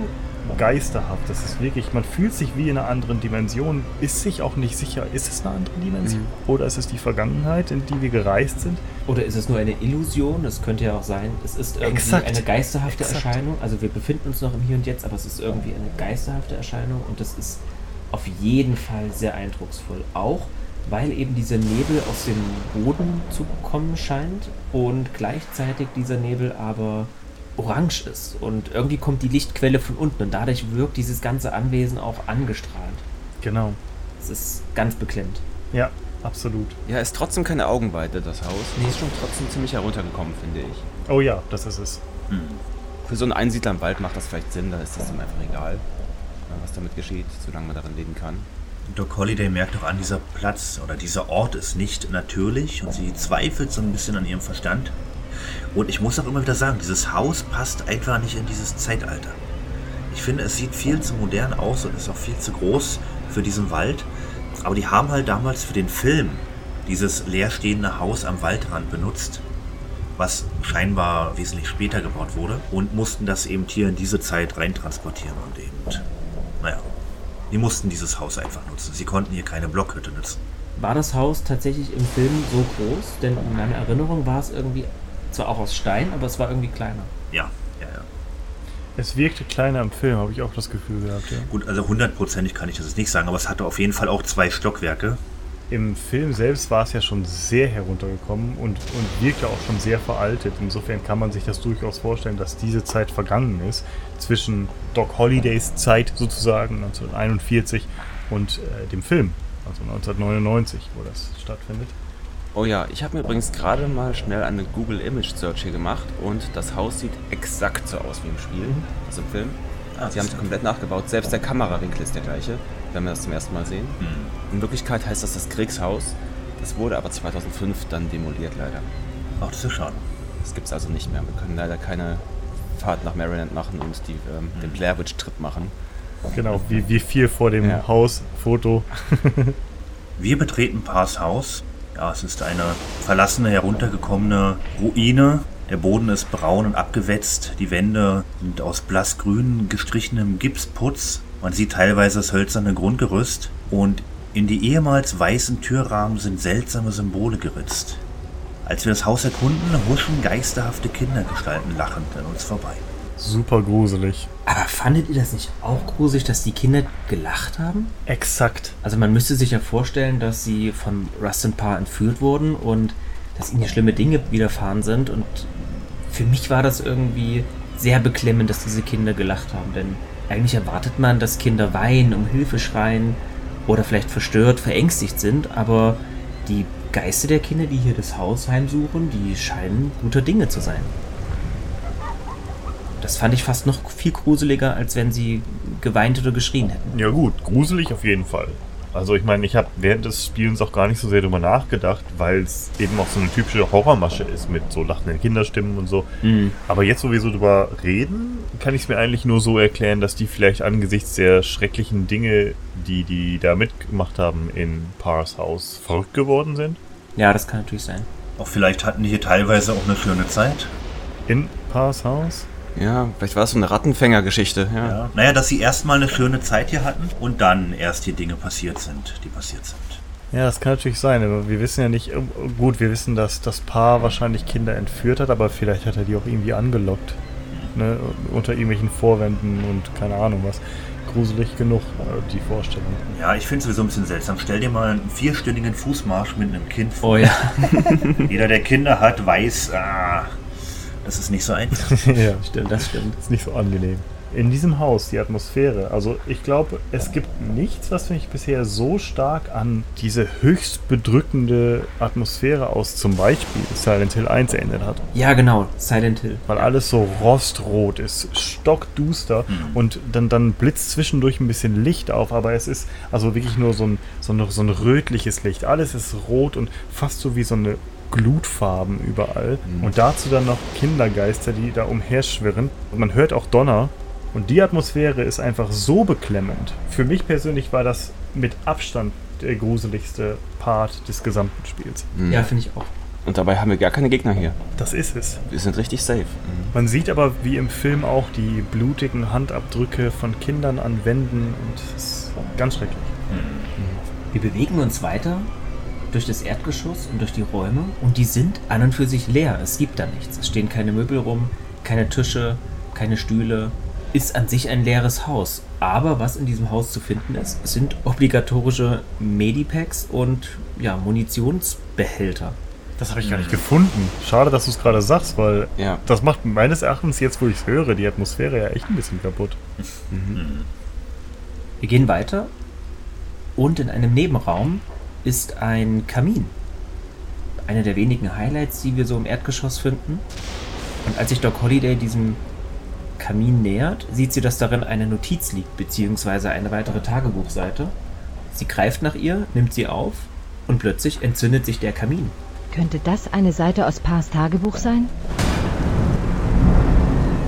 geisterhaft, das ist wirklich, man fühlt sich wie in einer anderen Dimension, ist sich auch nicht sicher, ist es eine andere Dimension Mhm. oder ist es die Vergangenheit, in die wir gereist sind? Oder ist es nur eine Illusion? Es könnte ja auch sein, es ist irgendwie Exakt. eine geisterhafte Exakt. Erscheinung. Also wir befinden uns noch im Hier und Jetzt, aber es ist irgendwie eine geisterhafte Erscheinung und das ist auf jeden Fall sehr eindrucksvoll. Auch weil eben dieser Nebel aus dem Boden zu kommen scheint und gleichzeitig dieser Nebel aber orange ist und irgendwie kommt die Lichtquelle von unten und dadurch wirkt dieses ganze Anwesen auch angestrahlt. Genau. Es ist ganz beklemmt. Ja, absolut. Ja, ist trotzdem keine Augenweite, das Haus. Nee. Ist schon trotzdem ziemlich heruntergekommen, finde ich. Oh ja, das ist es. Für so einen Einsiedler im Wald macht das vielleicht Sinn, da ist das ihm einfach egal, äh, was damit geschieht, solange man darin leben kann. Doc Holliday merkt auch an, dieser Platz oder dieser Ort ist nicht natürlich und sie zweifelt so ein bisschen an ihrem Verstand. Und ich muss auch immer wieder sagen, dieses Haus passt einfach nicht in dieses Zeitalter. Ich finde, es sieht viel zu modern aus und ist auch viel zu groß für diesen Wald. Aber die haben halt damals für den Film dieses leerstehende Haus am Waldrand benutzt, was scheinbar wesentlich später gebaut wurde und mussten das eben hier in diese Zeit reintransportieren und eben, naja, die mussten dieses Haus einfach nutzen. Sie konnten hier keine Blockhütte nutzen. War das Haus tatsächlich im Film so groß? Denn in meiner Erinnerung war es irgendwie zwar auch aus Stein, aber es war irgendwie kleiner. Ja. Es wirkte kleiner im Film, habe ich auch das Gefühl gehabt. Ja. Gut, also hundertprozentig kann ich das jetzt nicht sagen, aber es hatte auf jeden Fall auch zwei Stockwerke. Im Film selbst war es ja schon sehr heruntergekommen und, und wirkte auch schon sehr veraltet. Insofern kann man sich das durchaus vorstellen, dass diese Zeit vergangen ist. Zwischen Doc Hollidays Zeit sozusagen 1941 und äh, dem Film, also 1999, wo das stattfindet. Oh ja, ich habe mir übrigens gerade mal schnell eine Google Image Search hier gemacht und das Haus sieht exakt so aus wie im Spiel, also im Film. Ah, Sie haben es komplett nachgebaut, selbst der Kamerawinkel ist der gleiche, wenn wir das zum ersten Mal sehen. In Wirklichkeit heißt das das Kriegshaus, das wurde aber 2005 dann demoliert leider. Ach, das ist ja schade. Das gibt es also nicht mehr. Wir können leider keine Fahrt nach Maryland machen und die, ähm, den Blair Witch Trip machen. Genau, wie, wie viel vor dem Ja. Haus, Foto. Wir betreten Pars Haus. Ja, es ist eine verlassene, heruntergekommene Ruine. Der Boden ist braun und abgewetzt. Die Wände sind aus blassgrün gestrichenem Gipsputz. Man sieht teilweise das hölzerne Grundgerüst. Und in die ehemals weißen Türrahmen sind seltsame Symbole geritzt. Als wir das Haus erkunden, huschen geisterhafte Kindergestalten lachend an uns vorbei. Super gruselig. Aber fandet ihr das nicht auch gruselig, dass die Kinder gelacht haben? Exakt. Also man müsste sich ja vorstellen, dass sie von Rustin Parr entführt wurden und dass ihnen schlimme Dinge widerfahren sind. Und für mich war das irgendwie sehr beklemmend, dass diese Kinder gelacht haben. Denn eigentlich erwartet man, dass Kinder weinen, um Hilfe schreien oder vielleicht verstört, verängstigt sind. Aber die Geister der Kinder, die hier das Haus heimsuchen, die scheinen guter Dinge zu sein. Das fand ich fast noch viel gruseliger, als wenn sie geweint oder geschrien hätten. Ja gut, gruselig auf jeden Fall. Also ich meine, ich habe während des Spielens auch gar nicht so sehr drüber nachgedacht, weil es eben auch so eine typische Horrormasche ist mit so lachenden Kinderstimmen und so. Mhm. Aber jetzt, wo wir so drüber reden, kann ich es mir eigentlich nur so erklären, dass die vielleicht angesichts der schrecklichen Dinge, die die da mitgemacht haben in Pars Haus, verrückt geworden sind. Ja, das kann natürlich sein. Auch vielleicht hatten die hier teilweise auch eine schöne Zeit. In Pars Haus? Ja, vielleicht war es so eine Rattenfänger-Geschichte. Ja. Ja. Naja, dass sie erstmal eine schöne Zeit hier hatten und dann erst die Dinge passiert sind, die passiert sind. Ja, das kann natürlich sein, aber wir wissen ja nicht, gut, wir wissen, dass das Paar wahrscheinlich Kinder entführt hat, aber vielleicht hat er die auch irgendwie angelockt. Ne, unter irgendwelchen Vorwänden und keine Ahnung was. Gruselig genug, äh, die Vorstellung. Ja, ich finde es sowieso ein bisschen seltsam. Stell dir mal einen vierstündigen Fußmarsch mit einem Kind vor. Oh ja. Jeder, der Kinder hat, weiß, ah, das ist nicht so einfach. ja, Stimmt, das stimmt. ist nicht so angenehm. In diesem Haus, die Atmosphäre, also ich glaube, es gibt nichts, was mich bisher so stark an diese höchst bedrückende Atmosphäre aus zum Beispiel Silent Hill 1 erinnert hat. Ja, genau. Silent Hill. Weil alles so rostrot ist, stockduster und dann, dann blitzt zwischendurch ein bisschen Licht auf, aber es ist also wirklich nur so ein, so, ein, so ein rötliches Licht. Alles ist rot und fast so wie so eine Glutfarben überall. Und dazu dann noch Kindergeister, die da umherschwirren. Und man hört auch Donner. Und die Atmosphäre ist einfach so beklemmend. Für mich persönlich war das mit Abstand der gruseligste Part des gesamten Spiels. Mhm. Ja, finde ich auch. Und dabei haben wir gar keine Gegner hier. Das ist es. Wir sind richtig safe. Man sieht aber wie im Film auch die blutigen Handabdrücke von Kindern an Wänden und es ist ganz schrecklich. Wir bewegen uns weiter durch das Erdgeschoss und durch die Räume und die sind an und für sich leer. Es gibt da nichts. Es stehen keine Möbel rum, keine Tische, keine Stühle. Ist an sich ein leeres Haus. Aber was in diesem Haus zu finden ist, sind obligatorische Medipacks und ja, Munitionsbehälter. Das habe ich gar nicht gefunden. Schade, dass du es gerade sagst, weil Ja. das macht meines Erachtens jetzt, wo ich es höre, die Atmosphäre ja echt ein bisschen kaputt. Wir gehen weiter und in einem Nebenraum ist ein Kamin. Einer der wenigen Highlights, die wir so im Erdgeschoss finden. Und als sich Doc Holliday diesem Kamin nähert, sieht sie, dass darin eine Notiz liegt, beziehungsweise eine weitere Tagebuchseite. Sie greift nach ihr, nimmt sie auf und plötzlich entzündet sich der Kamin. Könnte das eine Seite aus Pars Tagebuch sein?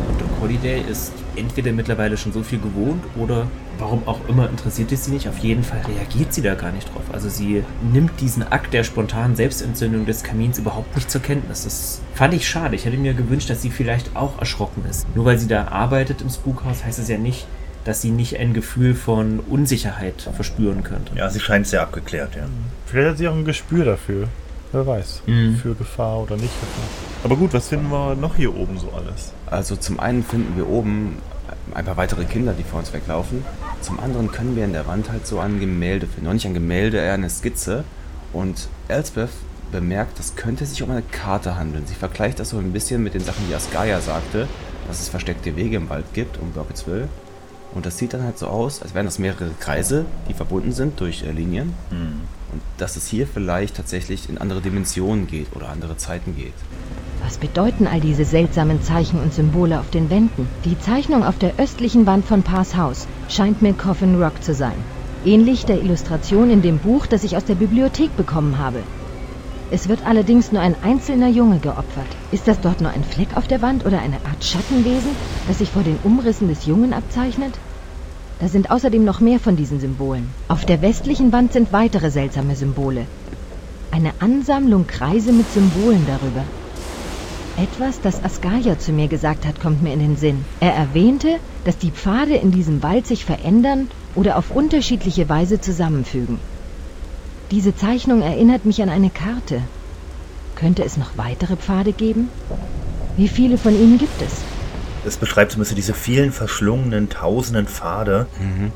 Und Doc Holliday ist entweder mittlerweile schon so viel gewohnt oder warum auch immer interessiert es sie nicht. Auf jeden Fall reagiert sie da gar nicht drauf. Also sie nimmt diesen Akt der spontanen Selbstentzündung des Kamins überhaupt nicht zur Kenntnis. Das fand ich schade. Ich hätte mir gewünscht, dass sie vielleicht auch erschrocken ist. Nur weil sie da arbeitet im Spukhaus, heißt es ja nicht, dass sie nicht ein Gefühl von Unsicherheit verspüren könnte. Ja, sie scheint sehr abgeklärt, ja. Vielleicht hat sie auch ein Gespür dafür. Wer weiß. Mhm. Für Gefahr oder nicht Gefahr. Aber gut, was finden wir noch hier oben so alles? Also zum einen finden wir oben ein paar weitere Kinder, die vor uns weglaufen. Zum anderen können wir in der Wand halt so ein Gemälde finden. Noch nicht ein Gemälde, eher eine Skizze. Und Elspeth bemerkt, das könnte sich um eine Karte handeln. Sie vergleicht das so ein bisschen mit den Sachen, die Asgaia sagte, dass es versteckte Wege im Wald gibt, um Burkittsville. Und das sieht dann halt so aus, als wären das mehrere Kreise, die verbunden sind durch äh, Linien. Und dass es hier vielleicht tatsächlich in andere Dimensionen geht oder andere Zeiten geht. Was bedeuten all diese seltsamen Zeichen und Symbole auf den Wänden? Die Zeichnung auf der östlichen Wand von Pars Haus scheint mir Coffin Rock zu sein. Ähnlich der Illustration in dem Buch, das ich aus der Bibliothek bekommen habe. Es wird allerdings nur ein einzelner Junge geopfert. Ist das dort nur ein Fleck auf der Wand oder eine Art Schattenwesen, das sich vor den Umrissen des Jungen abzeichnet? Da sind außerdem noch mehr von diesen Symbolen. Auf der westlichen Wand sind weitere seltsame Symbole. Eine Ansammlung Kreise mit Symbolen darüber. Etwas, das Asgaia zu mir gesagt hat, kommt mir in den Sinn. Er erwähnte, dass die Pfade in diesem Wald sich verändern oder auf unterschiedliche Weise zusammenfügen. Diese Zeichnung erinnert mich an eine Karte. Könnte es noch weitere Pfade geben? Wie viele von ihnen gibt es? Das beschreibt so ein bisschen diese vielen verschlungenen, tausenden Pfade,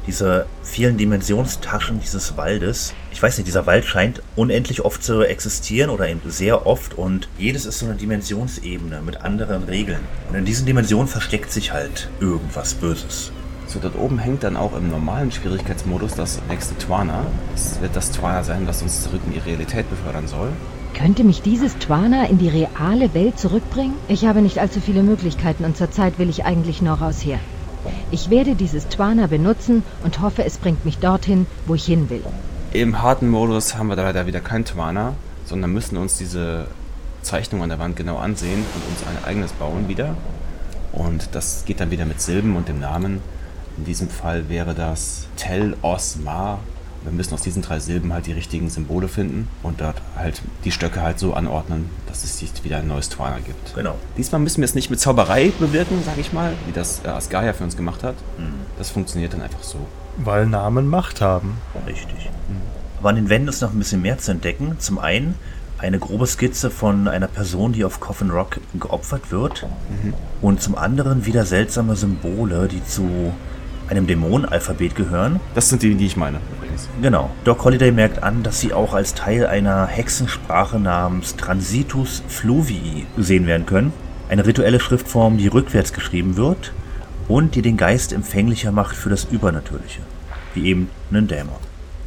diese vielen Dimensionstaschen dieses Waldes. Ich weiß nicht, dieser Wald scheint unendlich oft zu existieren oder eben sehr oft und jedes ist so eine Dimensionsebene mit anderen Regeln. Und in diesen Dimensionen versteckt sich halt irgendwas Böses. So, dort oben hängt dann auch im normalen Schwierigkeitsmodus das nächste Twana. Es wird das Twana sein, was uns zurück in die Realität befördern soll. Könnte mich dieses Twana in die reale Welt zurückbringen? Ich habe nicht allzu viele Möglichkeiten und zurzeit will ich eigentlich nur raus hier. Ich werde dieses Twana benutzen und hoffe, es bringt mich dorthin, wo ich hin will. Im harten Modus haben wir leider wieder kein Twana, sondern müssen uns diese Zeichnung an der Wand genau ansehen und uns ein eigenes bauen wieder. Und das geht dann wieder mit Silben und dem Namen. In diesem Fall wäre das Tel Os Ma. Wir müssen aus diesen drei Silben halt die richtigen Symbole finden und dort halt die Stöcke halt so anordnen, dass es sich wieder ein neues Twana gibt. Genau. Diesmal müssen wir es nicht mit Zauberei bewirken, sag ich mal, wie das äh, Asgaia für uns gemacht hat. Mhm. Das funktioniert dann einfach so. Weil Namen Macht haben. Richtig. Aber an den Wänden ist noch ein bisschen mehr zu entdecken. Zum einen eine grobe Skizze von einer Person, die auf Coffin Rock geopfert wird. Mhm. Und zum anderen wieder seltsame Symbole, die zu einem Dämonenalphabet gehören. Das sind die, die ich meine, übrigens. Genau. Doc Holliday merkt an, dass sie auch als Teil einer Hexensprache namens Transitus Fluvii gesehen werden können. Eine rituelle Schriftform, die rückwärts geschrieben wird und die den Geist empfänglicher macht für das Übernatürliche. Wie eben einen Dämon.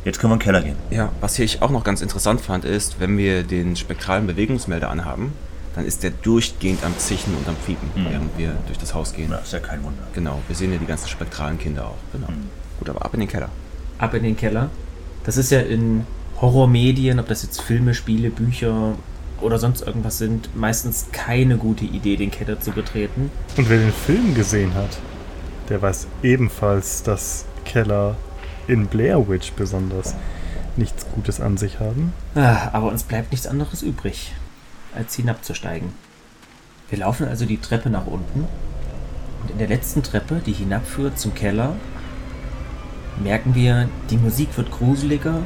Jetzt können wir in den Keller gehen. Ja, was hier ich auch noch ganz interessant fand, ist, wenn wir den spektralen Bewegungsmelder anhaben, dann ist der durchgehend am Zischen und am Fiepen, Mhm. während wir durch das Haus gehen. Na, ist ja kein Wunder. Genau, wir sehen ja die ganzen spektralen Kinder auch. Genau. Gut, aber ab in den Keller. Ab in den Keller. Das ist ja in Horrormedien, ob das jetzt Filme, Spiele, Bücher oder sonst irgendwas sind, meistens keine gute Idee, den Keller zu betreten. Und wer den Film gesehen hat, der weiß ebenfalls, dass Keller in Blair Witch besonders nichts Gutes an sich haben. Ah, aber uns bleibt nichts anderes übrig, als hinabzusteigen. Wir laufen also die Treppe nach unten und in der letzten Treppe, die hinabführt zum Keller, merken wir, die Musik wird gruseliger.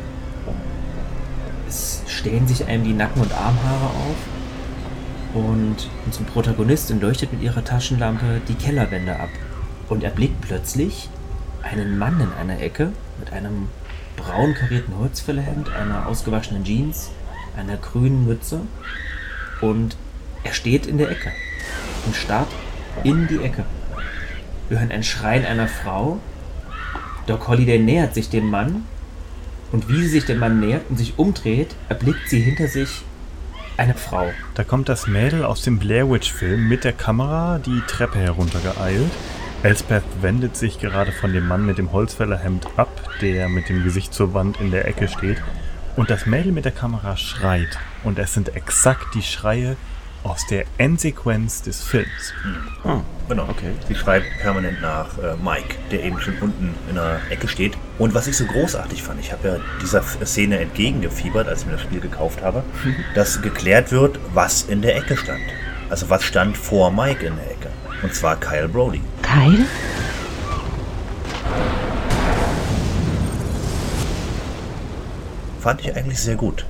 Es stellen sich einem die Nacken- und Armhaare auf. Und unsere Protagonistin leuchtet mit ihrer Taschenlampe die Kellerwände ab und erblickt plötzlich einen Mann in einer Ecke mit einem braun karierten Holzfällerhemd, einer ausgewaschenen Jeans, einer grünen Mütze und er steht in der Ecke und starrt in die Ecke. Wir hören ein Schreien einer Frau. Doc Holliday nähert sich dem Mann und wie sie sich dem Mann nähert und sich umdreht, erblickt sie hinter sich eine Frau. Da kommt das Mädel aus dem Blair Witch Film mit der Kamera die Treppe heruntergeeilt. Elsbeth wendet sich gerade von dem Mann mit dem Holzfällerhemd ab, der mit dem Gesicht zur Wand in der Ecke steht. Und das Mädel mit der Kamera schreit. Und es sind exakt die Schreie aus der Endsequenz des Films. Ah, genau. Okay. Sie schreibt permanent nach äh, Mike, der eben schon unten in der Ecke steht. Und was ich so großartig fand, ich habe ja dieser Szene entgegengefiebert, als ich mir das Spiel gekauft habe, dass geklärt wird, was in der Ecke stand. Also was stand vor Mike in der Ecke. Und zwar Kyle Brody. Kyle? Fand ich eigentlich sehr gut.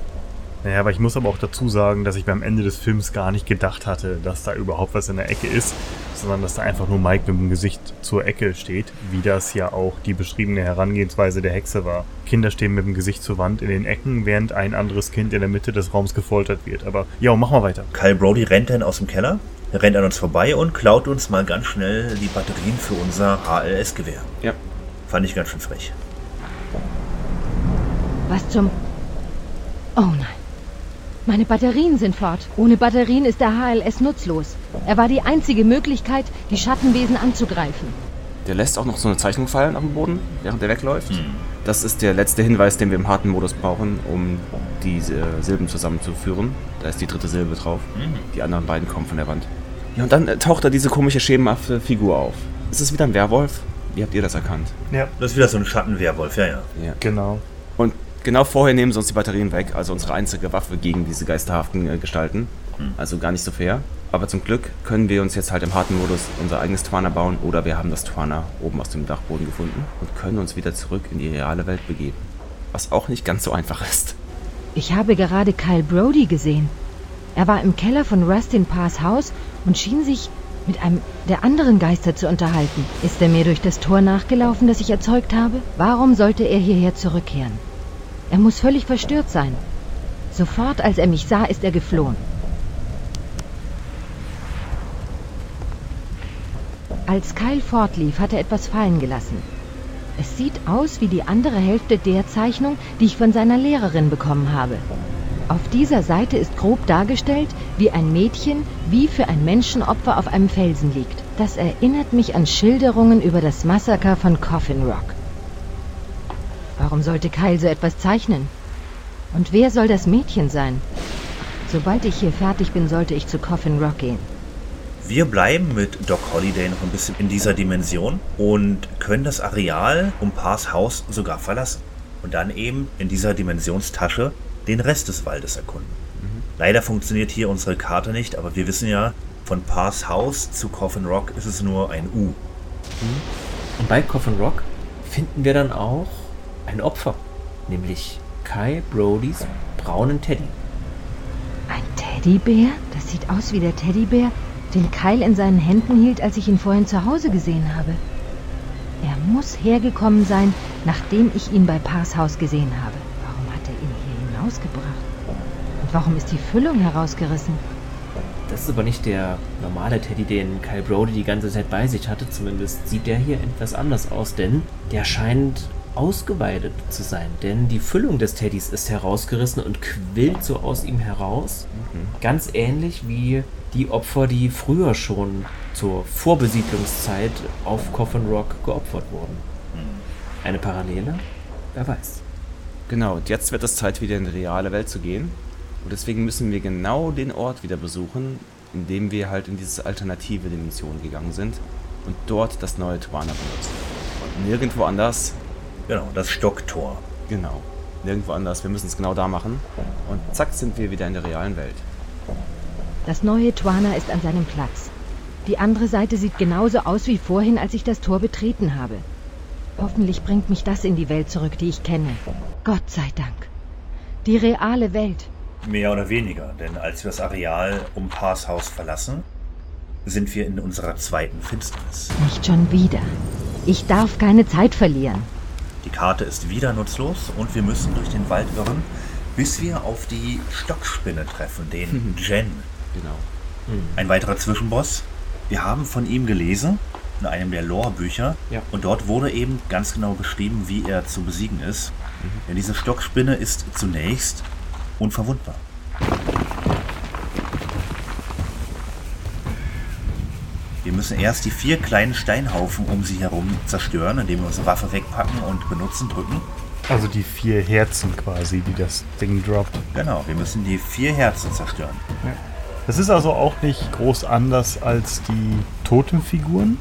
Naja, aber ich muss aber auch dazu sagen, dass ich beim Ende des Films gar nicht gedacht hatte, dass da überhaupt was in der Ecke ist, sondern dass da einfach nur Mike mit dem Gesicht zur Ecke steht, wie das ja auch die beschriebene Herangehensweise der Hexe war. Kinder stehen mit dem Gesicht zur Wand in den Ecken, während ein anderes Kind in der Mitte des Raums gefoltert wird. Aber ja, mach mal weiter. Kyle Brody rennt dann aus dem Keller, rennt an uns vorbei und klaut uns mal ganz schnell die Batterien für unser HLS-Gewehr. Ja. Fand ich ganz schön frech. Was zum... Oh nein. Meine Batterien sind fort. Ohne Batterien ist der HLS nutzlos. Er war die einzige Möglichkeit, die Schattenwesen anzugreifen. Der lässt auch noch so eine Zeichnung fallen auf dem Boden, während er wegläuft. Das ist der letzte Hinweis, den wir im harten Modus brauchen, um diese Silben zusammenzuführen. Da ist die dritte Silbe drauf. Die anderen beiden kommen von der Wand. Ja, und dann äh, taucht da diese komische schemenhafte Figur auf. Ist es wieder ein Werwolf? Wie habt ihr das erkannt? Ja. Das ist wieder so ein Schattenwerwolf, ja, ja. Ja. Genau. Und genau vorher nehmen sie uns die Batterien weg, also unsere einzige Waffe gegen diese geisterhaften äh, Gestalten. Also gar nicht so fair. Aber zum Glück können wir uns jetzt halt im harten Modus unser eigenes Twana bauen oder wir haben das Twana oben aus dem Dachboden gefunden und können uns wieder zurück in die reale Welt begeben. Was auch nicht ganz so einfach ist. Ich habe gerade Kyle Brody gesehen. Er war im Keller von Rustin Parrs Haus und schien sich mit einem der anderen Geister zu unterhalten. Ist er mir durch das Tor nachgelaufen, das ich erzeugt habe? Warum sollte er hierher zurückkehren? Er muss völlig verstört sein. Sofort, als er mich sah, ist er geflohen. Als Kyle fortlief, hat er etwas fallen gelassen. Es sieht aus wie die andere Hälfte der Zeichnung, die ich von seiner Lehrerin bekommen habe. Auf dieser Seite ist grob dargestellt, wie ein Mädchen wie für ein Menschenopfer auf einem Felsen liegt. Das erinnert mich an Schilderungen über das Massaker von Coffin Rock. Warum sollte Kyle so etwas zeichnen? Und wer soll das Mädchen sein? Sobald ich hier fertig bin, sollte ich zu Coffin Rock gehen. Wir bleiben mit Doc Holliday noch ein bisschen in dieser Dimension und können das Areal um Pars Haus sogar verlassen. Und dann eben in dieser Dimensionstasche den Rest des Waldes erkunden. Leider funktioniert hier unsere Karte nicht, aber wir wissen ja, von Pars Haus zu Coffin Rock ist es nur ein U. Und bei Coffin Rock finden wir dann auch ein Opfer, nämlich Kai Brodys braunen Teddy. Ein Teddybär? Das sieht aus wie der Teddybär, den Kyle in seinen Händen hielt, als ich ihn vorhin zu Hause gesehen habe. Er muss hergekommen sein, nachdem ich ihn bei Pars Haus gesehen habe. Warum hat er ihn hier hinausgebracht? Und warum ist die Füllung herausgerissen? Das ist aber nicht der normale Teddy, den Kyle Brody die ganze Zeit bei sich hatte. Zumindest sieht der hier etwas anders aus, denn der scheint ausgeweidet zu sein. Denn die Füllung des Teddys ist herausgerissen und quillt so aus ihm heraus. Ganz ähnlich wie die Opfer, die früher schon zur Vorbesiedlungszeit auf Coffin Rock geopfert wurden. Eine Parallele? Wer weiß. Genau, und jetzt wird es Zeit, wieder in die reale Welt zu gehen. Und deswegen müssen wir genau den Ort wieder besuchen, in dem wir halt in diese alternative Dimension gegangen sind und dort das neue Twana benutzen. Und nirgendwo anders. Genau, das Stocktor. Genau, nirgendwo anders. Wir müssen es genau da machen. Und zack, sind wir wieder in der realen Welt. Das neue Twana ist an seinem Platz. Die andere Seite sieht genauso aus wie vorhin, als ich das Tor betreten habe. Hoffentlich bringt mich das in die Welt zurück, die ich kenne. Gott sei Dank. Die reale Welt. Mehr oder weniger, denn als wir das Areal um Pars Haus verlassen, sind wir in unserer zweiten Finsternis. Nicht schon wieder. Ich darf keine Zeit verlieren. Die Karte ist wieder nutzlos und wir müssen durch den Wald irren, bis wir auf die Stockspinne treffen, den Jen. Genau. Ein weiterer Zwischenboss. Wir haben von ihm gelesen, in einem der Lore-Bücher. Ja. Und dort wurde eben ganz genau beschrieben, wie er zu besiegen ist. Denn diese Stockspinne ist zunächst unverwundbar. Wir müssen erst die vier kleinen Steinhaufen um sie herum zerstören, indem wir unsere Waffe wegpacken und benutzen, drücken. Also die vier Herzen quasi, die das Ding droppt. Genau, wir müssen die vier Herzen zerstören. Ja. Das ist also auch nicht groß anders als die Totemfiguren,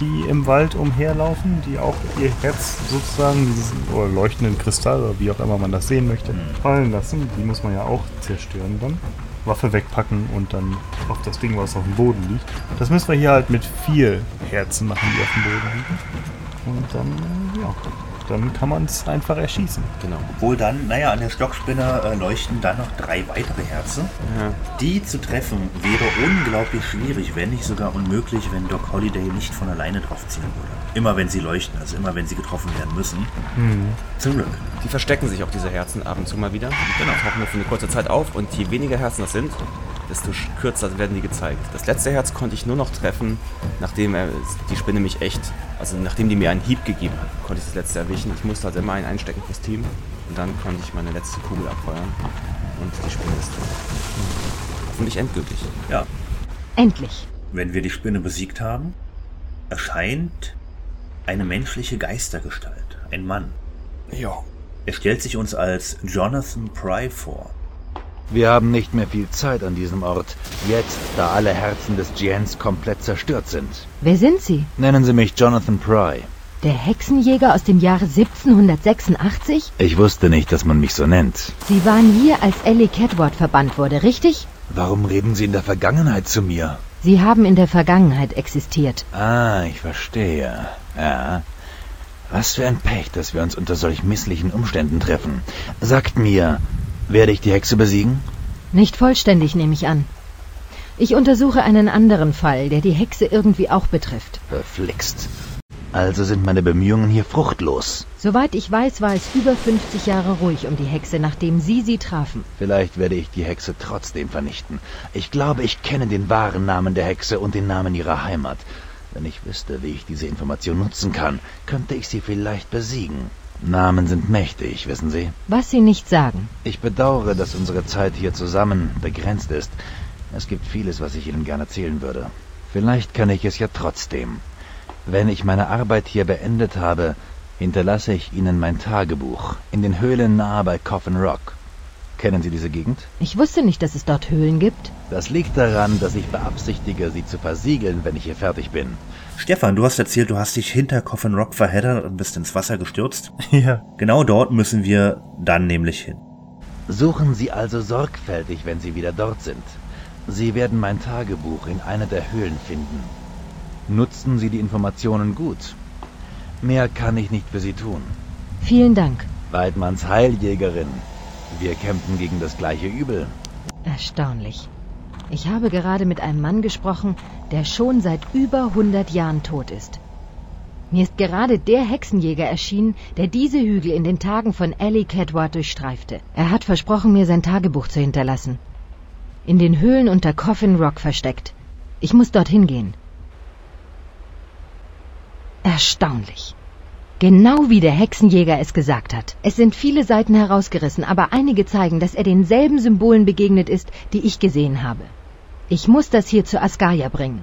die im Wald umherlaufen, die auch ihr Herz sozusagen, diesen oder leuchtenden Kristall oder wie auch immer man das sehen möchte, fallen lassen. Die muss man ja auch zerstören dann. Waffe wegpacken und dann auf das Ding, was auf dem Boden liegt. Das müssen wir hier halt mit vier Herzen machen, die auf dem Boden liegen. Und dann, ja, dann kann man es einfach erschießen. Genau. Obwohl dann, naja, an der Stockspinne äh, leuchten dann noch drei weitere Herzen. Ja. Die zu treffen wäre unglaublich schwierig, wenn nicht sogar unmöglich, wenn Doc Holliday nicht von alleine draufziehen würde. Immer wenn sie leuchten, also immer wenn sie getroffen werden müssen. Mhm. Zum Glück. Die verstecken sich auch diese Herzen ab und zu mal wieder. Genau. Tauchen nur für eine kurze Zeit auf und je weniger Herzen das sind, desto kürzer werden die gezeigt. Das letzte Herz konnte ich nur noch treffen, nachdem er, die Spinne mich echt, also nachdem die mir einen Hieb gegeben hat, konnte ich das letzte erwischen. Ich musste also immer einen einstecken fürs Team und dann konnte ich meine letzte Kugel abfeuern und die Spinne ist tot. Hoffentlich endgültig. Ja. Endlich. Wenn wir die Spinne besiegt haben, erscheint eine menschliche Geistergestalt. Ein Mann. Ja. Er stellt sich uns als Jonathan Pry vor. Wir haben nicht mehr viel Zeit an diesem Ort. Jetzt, da alle Herzen des Giants komplett zerstört sind. Wer sind Sie? Nennen Sie mich Jonathan Pry. Der Hexenjäger aus dem Jahre 1786? Ich wusste nicht, dass man mich so nennt. Sie waren hier, als Ellie Catward verbannt wurde, richtig? Warum reden Sie in der Vergangenheit zu mir? Sie haben in der Vergangenheit existiert. Ah, ich verstehe. Ja. Was für ein Pech, dass wir uns unter solch misslichen Umständen treffen. Sagt mir, werde ich die Hexe besiegen? Nicht vollständig, nehme ich an. Ich untersuche einen anderen Fall, der die Hexe irgendwie auch betrifft. Verflixt. Also sind meine Bemühungen hier fruchtlos. Soweit ich weiß, war es über 50 Jahre ruhig um die Hexe, nachdem Sie sie trafen. Vielleicht werde ich die Hexe trotzdem vernichten. Ich glaube, ich kenne den wahren Namen der Hexe und den Namen ihrer Heimat. Wenn ich wüsste, wie ich diese Information nutzen kann, könnte ich sie vielleicht besiegen. Namen sind mächtig, wissen Sie. Was Sie nicht sagen. Ich bedauere, dass unsere Zeit hier zusammen begrenzt ist. Es gibt vieles, was ich Ihnen gerne erzählen würde. Vielleicht kann ich es ja trotzdem. Wenn ich meine Arbeit hier beendet habe, hinterlasse ich Ihnen mein Tagebuch in den Höhlen nahe bei Coffin Rock. Kennen Sie diese Gegend? Ich wusste nicht, dass es dort Höhlen gibt. Das liegt daran, dass ich beabsichtige, sie zu versiegeln, wenn ich hier fertig bin. Stefan, du hast erzählt, du hast dich hinter Coffin Rock verheddert und bist ins Wasser gestürzt. Ja. Genau dort müssen wir dann nämlich hin. Suchen Sie also sorgfältig, wenn Sie wieder dort sind. Sie werden mein Tagebuch in einer der Höhlen finden. Nutzen Sie die Informationen gut. Mehr kann ich nicht für Sie tun. Vielen Dank. Weidmanns Heiljägerin. Wir kämpfen gegen das gleiche Übel. Erstaunlich. Ich habe gerade mit einem Mann gesprochen, der schon seit über 100 Jahren tot ist. Mir ist gerade der Hexenjäger erschienen, der diese Hügel in den Tagen von Ellie Cadward durchstreifte. Er hat versprochen, mir sein Tagebuch zu hinterlassen. In den Höhlen unter Coffin Rock versteckt. Ich muss dorthin gehen. Erstaunlich. Genau wie der Hexenjäger es gesagt hat. Es sind viele Seiten herausgerissen, aber einige zeigen, dass er denselben Symbolen begegnet ist, die ich gesehen habe. Ich muss das hier zu Askaya bringen.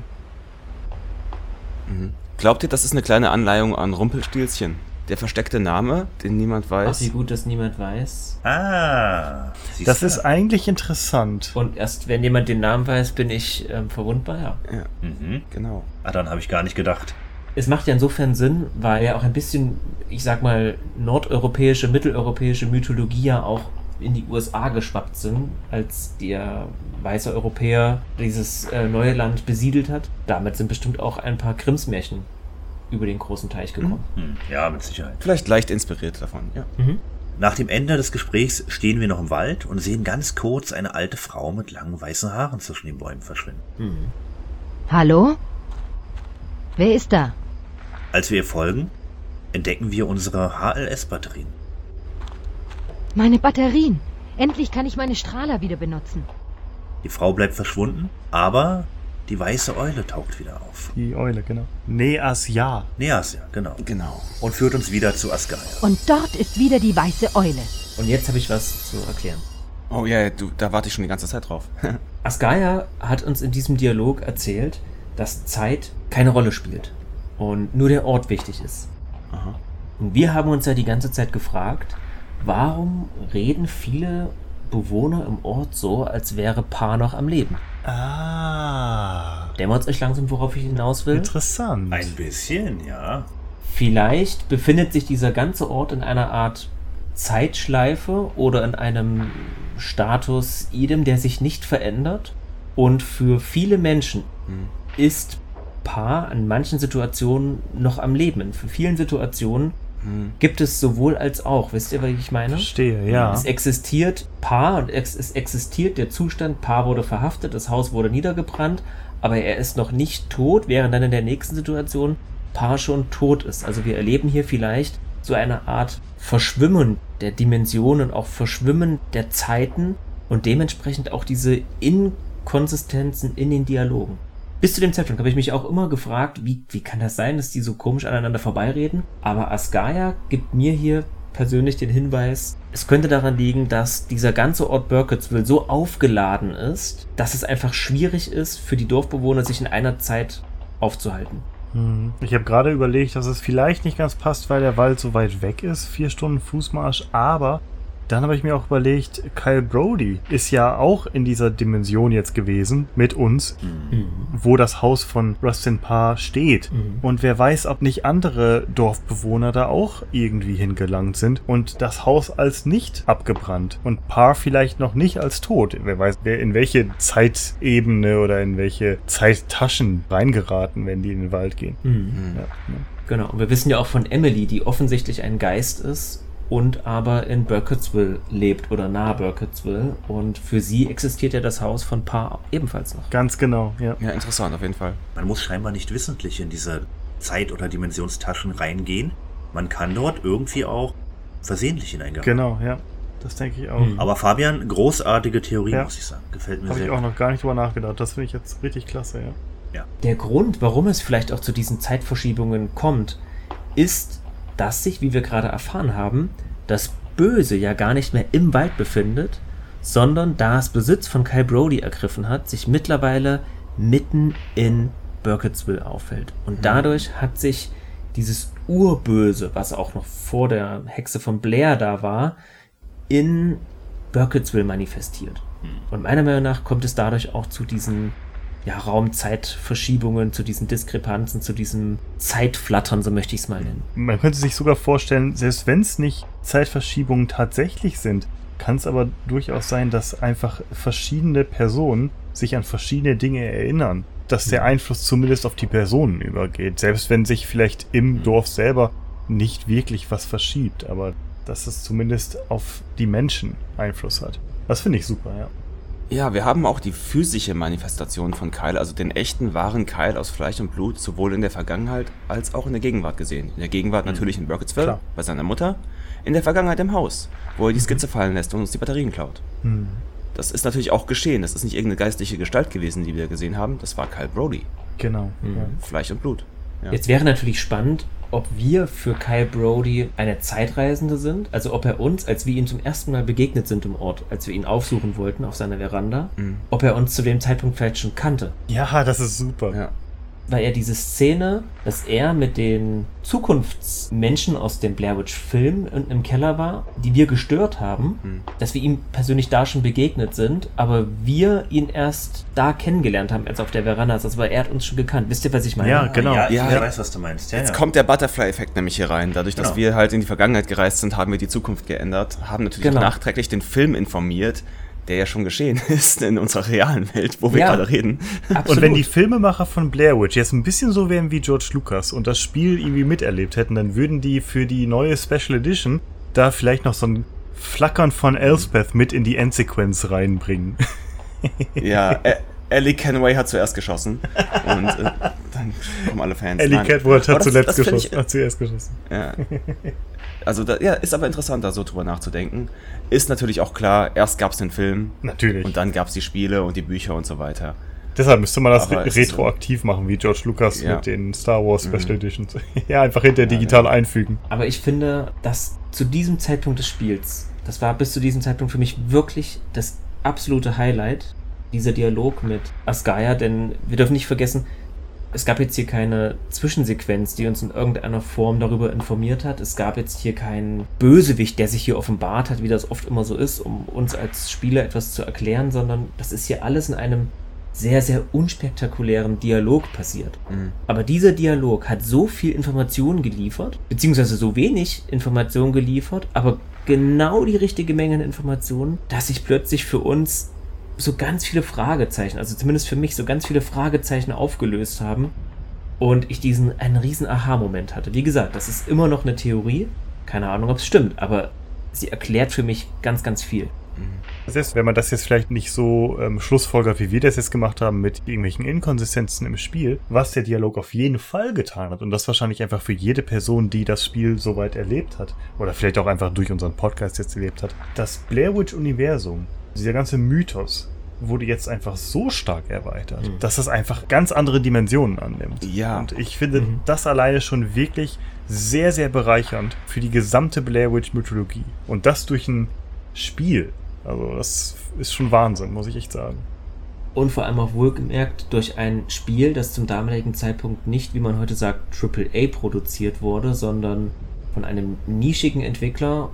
Mhm. Glaubt ihr, das ist eine kleine Anleihung an Rumpelstilzchen? Der versteckte Name, den niemand weiß. Ach, wie gut, dass niemand weiß. Ah. Das ist eigentlich interessant. Und erst wenn jemand den Namen weiß, bin ich ähm, verwundbar, ja. Ja, Mhm. genau. Ah, dann habe ich gar nicht gedacht. Es macht ja insofern Sinn, weil ja auch ein bisschen, ich sag mal, nordeuropäische, mitteleuropäische Mythologie ja auch in die USA geschwappt sind, als der weiße Europäer dieses äh, neue Land besiedelt hat. Damit sind bestimmt auch ein paar Grimmsmärchen über den großen Teich gekommen. Hm, Ja, mit Sicherheit. Vielleicht leicht inspiriert davon, ja. Mhm. Nach dem Ende des Gesprächs stehen wir noch im Wald und sehen ganz kurz eine alte Frau mit langen weißen Haaren zwischen den Bäumen verschwinden. Mhm. Hallo? Wer ist da? Als wir ihr folgen, entdecken wir unsere HLS-Batterien. Meine Batterien. Endlich kann ich meine Strahler wieder benutzen. Die Frau bleibt verschwunden, aber die weiße Eule taucht wieder auf. Die Eule, genau. Neas ja. Neas, ja, genau. Genau. Und führt uns wieder zu Asgaya. Und dort ist wieder die weiße Eule. Und jetzt habe ich was zu erklären. Oh ja, du, da warte ich schon die ganze Zeit drauf. Asgaya hat uns in diesem Dialog erzählt, dass Zeit keine Rolle spielt und nur der Ort wichtig ist. Aha. Und wir haben uns ja die ganze Zeit gefragt, warum reden viele Bewohner im Ort so, als wäre Paar noch am Leben? Ah. Dämmert euch langsam, worauf ich hinaus will? Interessant. Ein bisschen, ja. Vielleicht befindet sich dieser ganze Ort in einer Art Zeitschleife oder in einem Status idem, der sich nicht verändert. Und für viele Menschen Hm. ist Paar in manchen Situationen noch am Leben. In vielen Situationen Hm. gibt es sowohl als auch. Wisst ihr, was ich meine? Verstehe, ja. Es existiert Paar und es, es existiert der Zustand, Paar wurde verhaftet, das Haus wurde niedergebrannt, aber er ist noch nicht tot, während dann in der nächsten Situation Paar schon tot ist. Also wir erleben hier vielleicht so eine Art Verschwimmen der Dimensionen, auch Verschwimmen der Zeiten und dementsprechend auch diese Inkonsistenzen in den Dialogen. Bis zu dem Zeitpunkt habe ich mich auch immer gefragt, wie, wie kann das sein, dass die so komisch aneinander vorbeireden? Aber Asgaya gibt mir hier persönlich den Hinweis, es könnte daran liegen, dass dieser ganze Ort Burkittsville so aufgeladen ist, dass es einfach schwierig ist, für die Dorfbewohner sich in einer Zeit aufzuhalten. Hm. Ich habe gerade überlegt, dass es vielleicht nicht ganz passt, weil der Wald so weit weg ist. Vier Stunden Fußmarsch, aber dann habe ich mir auch überlegt, Kyle Brody ist ja auch in dieser Dimension jetzt gewesen mit uns, Mhm. wo das Haus von Rustin Parr steht. Mhm. Und wer weiß, ob nicht andere Dorfbewohner da auch irgendwie hingelangt sind und das Haus als nicht abgebrannt und Parr vielleicht noch nicht als tot. Wer weiß, wer in welche Zeitebene oder in welche Zeittaschen reingeraten, wenn die in den Wald gehen. Mhm. Ja, ne? Genau. Und wir wissen ja auch von Emily, die offensichtlich ein Geist ist und aber in Burkittsville lebt oder nahe Burkittsville. Und für sie existiert ja das Haus von Paar ebenfalls noch. Ganz genau, ja. Ja, interessant auf jeden Fall. Man muss scheinbar nicht wissentlich in diese Zeit- oder Dimensionstaschen reingehen. Man kann dort irgendwie auch versehentlich hineingeraten. Genau, ja. Das denke ich auch. Mhm. Aber Fabian, großartige Theorie, Ja. muss ich sagen. Gefällt mir Habe sehr. ich auch noch gar nicht drüber nachgedacht. Das finde ich jetzt richtig klasse, ja. Der Grund, warum es vielleicht auch zu diesen Zeitverschiebungen kommt, ist, dass sich, wie wir gerade erfahren haben, das Böse ja gar nicht mehr im Wald befindet, sondern da es Besitz von Kyle Brody ergriffen hat, sich mittlerweile mitten in Burkittsville aufhält. Und dadurch hat sich dieses Urböse, was auch noch vor der Hexe von Blair da war, in Burkittsville manifestiert. Und meiner Meinung nach kommt es dadurch auch zu diesen ja, Raumzeitverschiebungen, zu diesen Diskrepanzen, zu diesem Zeitflattern, so möchte ich es mal nennen. Man könnte sich sogar vorstellen, selbst wenn es nicht Zeitverschiebungen tatsächlich sind, kann es aber durchaus sein, dass einfach verschiedene Personen sich an verschiedene Dinge erinnern. Dass der Einfluss zumindest auf die Personen übergeht. Selbst wenn sich vielleicht im Dorf selber nicht wirklich was verschiebt, aber dass es zumindest auf die Menschen Einfluss hat. Das finde ich super, ja. Ja, wir haben auch die physische Manifestation von Kyle, also den echten, wahren Kyle aus Fleisch und Blut, sowohl in der Vergangenheit als auch in der Gegenwart gesehen. In der Gegenwart natürlich in Burkittsville, Klar. bei seiner Mutter. In der Vergangenheit im Haus, wo er die Skizze fallen lässt und uns die Batterien klaut. Hm. Das ist natürlich auch geschehen. Das ist nicht irgendeine geistliche Gestalt gewesen, die wir gesehen haben. Das war Kyle Brody. Genau. Ja. Fleisch und Blut. Ja. Jetzt wäre natürlich spannend, ob wir für Kyle Brody eine Zeitreisende sind, also ob er uns, als wir ihm zum ersten Mal begegnet sind im Ort, als wir ihn aufsuchen wollten auf seiner Veranda, Mhm. ob er uns zu dem Zeitpunkt vielleicht schon kannte. Ja, das ist super. Ja. Weil er diese Szene, dass er mit den Zukunftsmenschen aus dem Blair Witch Film unten im Keller war, die wir gestört haben, Mhm. dass wir ihm persönlich da schon begegnet sind, aber wir ihn erst da kennengelernt haben, als er auf der Veranda ist. Also weil er hat uns schon gekannt. Wisst ihr, was ich meine? Ja, genau. Ja, ich Ja. weiß, was du meinst. Ja, Jetzt ja. kommt der Butterfly-Effekt nämlich hier rein. Dadurch, dass Genau. wir halt in die Vergangenheit gereist sind, haben wir die Zukunft geändert, haben natürlich Genau. nachträglich den Film informiert, der ja schon geschehen ist in unserer realen Welt, wo wir Ja. gerade reden. Absolut. Und wenn die Filmemacher von Blair Witch jetzt ein bisschen so wären wie George Lucas und das Spiel irgendwie miterlebt hätten, dann würden die für die neue Special Edition da vielleicht noch so ein Flackern von Elspeth mit in die Endsequenz reinbringen. Ja, Ellie Kenway hat zuerst geschossen und äh, dann kommen alle Fans. Ellie. Catwood hat das- zuletzt das geschossen, Ich, hat zuerst geschossen. ja. Also da, ja, ist aber interessant, da so drüber nachzudenken. Ist natürlich auch klar, erst gab es den Film Natürlich. und dann gab es die Spiele und die Bücher und so weiter. Deshalb müsste man das ist retroaktiv machen, wie George Lucas Ja. mit den Star Wars Special Mhm. Editions. ja, einfach hinter digital einfügen. Aber ich finde, dass zu diesem Zeitpunkt des Spiels, das war bis zu diesem Zeitpunkt für mich wirklich das absolute Highlight, dieser Dialog mit Asgaya, denn wir dürfen nicht vergessen, es gab jetzt hier keine Zwischensequenz, die uns in irgendeiner Form darüber informiert hat. Es gab jetzt hier keinen Bösewicht, der sich hier offenbart hat, wie das oft immer so ist, um uns als Spieler etwas zu erklären, sondern das ist hier alles in einem sehr, sehr unspektakulären Dialog passiert. Mhm. Aber dieser Dialog hat so viel Information geliefert, beziehungsweise so wenig Information geliefert, aber genau die richtige Menge an Informationen, dass sich plötzlich für uns so ganz viele Fragezeichen, also zumindest für mich so ganz viele Fragezeichen aufgelöst haben und ich diesen einen riesen Aha-Moment hatte. Wie gesagt, das ist immer noch eine Theorie, keine Ahnung, ob es stimmt, aber sie erklärt für mich ganz, ganz viel. Selbst wenn man das jetzt vielleicht nicht so ähm, schlussfolgert, wie wir das jetzt gemacht haben, mit irgendwelchen Inkonsistenzen im Spiel, was der Dialog auf jeden Fall getan hat, und das wahrscheinlich einfach für jede Person, die das Spiel soweit erlebt hat, oder vielleicht auch einfach durch unseren Podcast jetzt erlebt hat, das Blair Witch-Universum, dieser ganze Mythos, wurde jetzt einfach so stark erweitert, Mhm. dass es einfach ganz andere Dimensionen annimmt. Ja. Und ich finde Mhm. das alleine schon wirklich sehr, sehr bereichernd für die gesamte Blair Witch-Mythologie. Und das durch ein Spiel. Also das ist schon Wahnsinn, muss ich echt sagen. Und vor allem auch wohlgemerkt durch ein Spiel, das zum damaligen Zeitpunkt nicht, wie man heute sagt, AAA produziert wurde, sondern von einem nischigen Entwickler,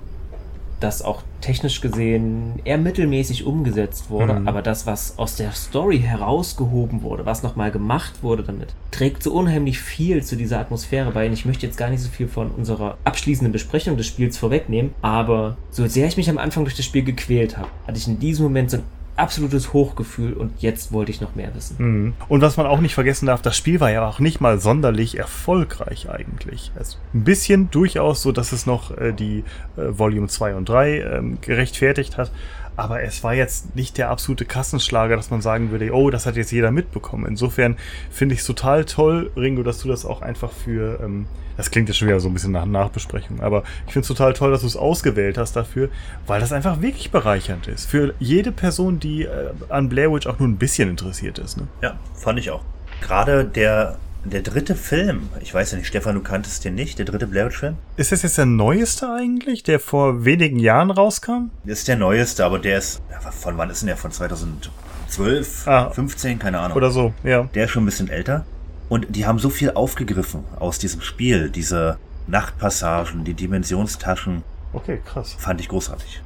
das auch technisch gesehen eher mittelmäßig umgesetzt wurde, Mhm. aber das, was aus der Story herausgehoben wurde, was nochmal gemacht wurde damit, trägt so unheimlich viel zu dieser Atmosphäre bei. Und ich möchte jetzt gar nicht so viel von unserer abschließenden Besprechung des Spiels vorwegnehmen, aber so sehr ich mich am Anfang durch das Spiel gequält habe, hatte ich in diesem Moment so ein absolutes Hochgefühl und jetzt wollte ich noch mehr wissen. Mhm. Und was man auch nicht vergessen darf, das Spiel war ja auch nicht mal sonderlich erfolgreich eigentlich. Also ein bisschen durchaus so, dass es noch äh, die äh, Volume 2 und 3 ähm, gerechtfertigt hat. Aber es war jetzt nicht der absolute Kassenschlager, dass man sagen würde, oh, das hat jetzt jeder mitbekommen. Insofern finde ich es total toll, Ringo, dass du das auch einfach für, ähm, das klingt jetzt schon wieder so ein bisschen nach Nachbesprechung, aber ich finde es total toll, dass du es ausgewählt hast dafür, weil das einfach wirklich bereichernd ist. Für jede Person, die äh, an Blair Witch auch nur ein bisschen interessiert ist. Ne? Ja, fand ich auch. Gerade der, der dritte Film, ich weiß ja nicht, Stefan, du kanntest den nicht, der dritte Blair Witch-Film? Ist das jetzt der neueste eigentlich, der vor wenigen Jahren rauskam? Das ist der neueste, aber der ist, von wann ist denn der? Von 2012, Ah. 15, keine Ahnung. Oder so, ja. Der ist schon ein bisschen älter. Und die haben so viel aufgegriffen aus diesem Spiel. Diese Nachtpassagen, die Dimensionstaschen. Okay, krass. Fand ich großartig.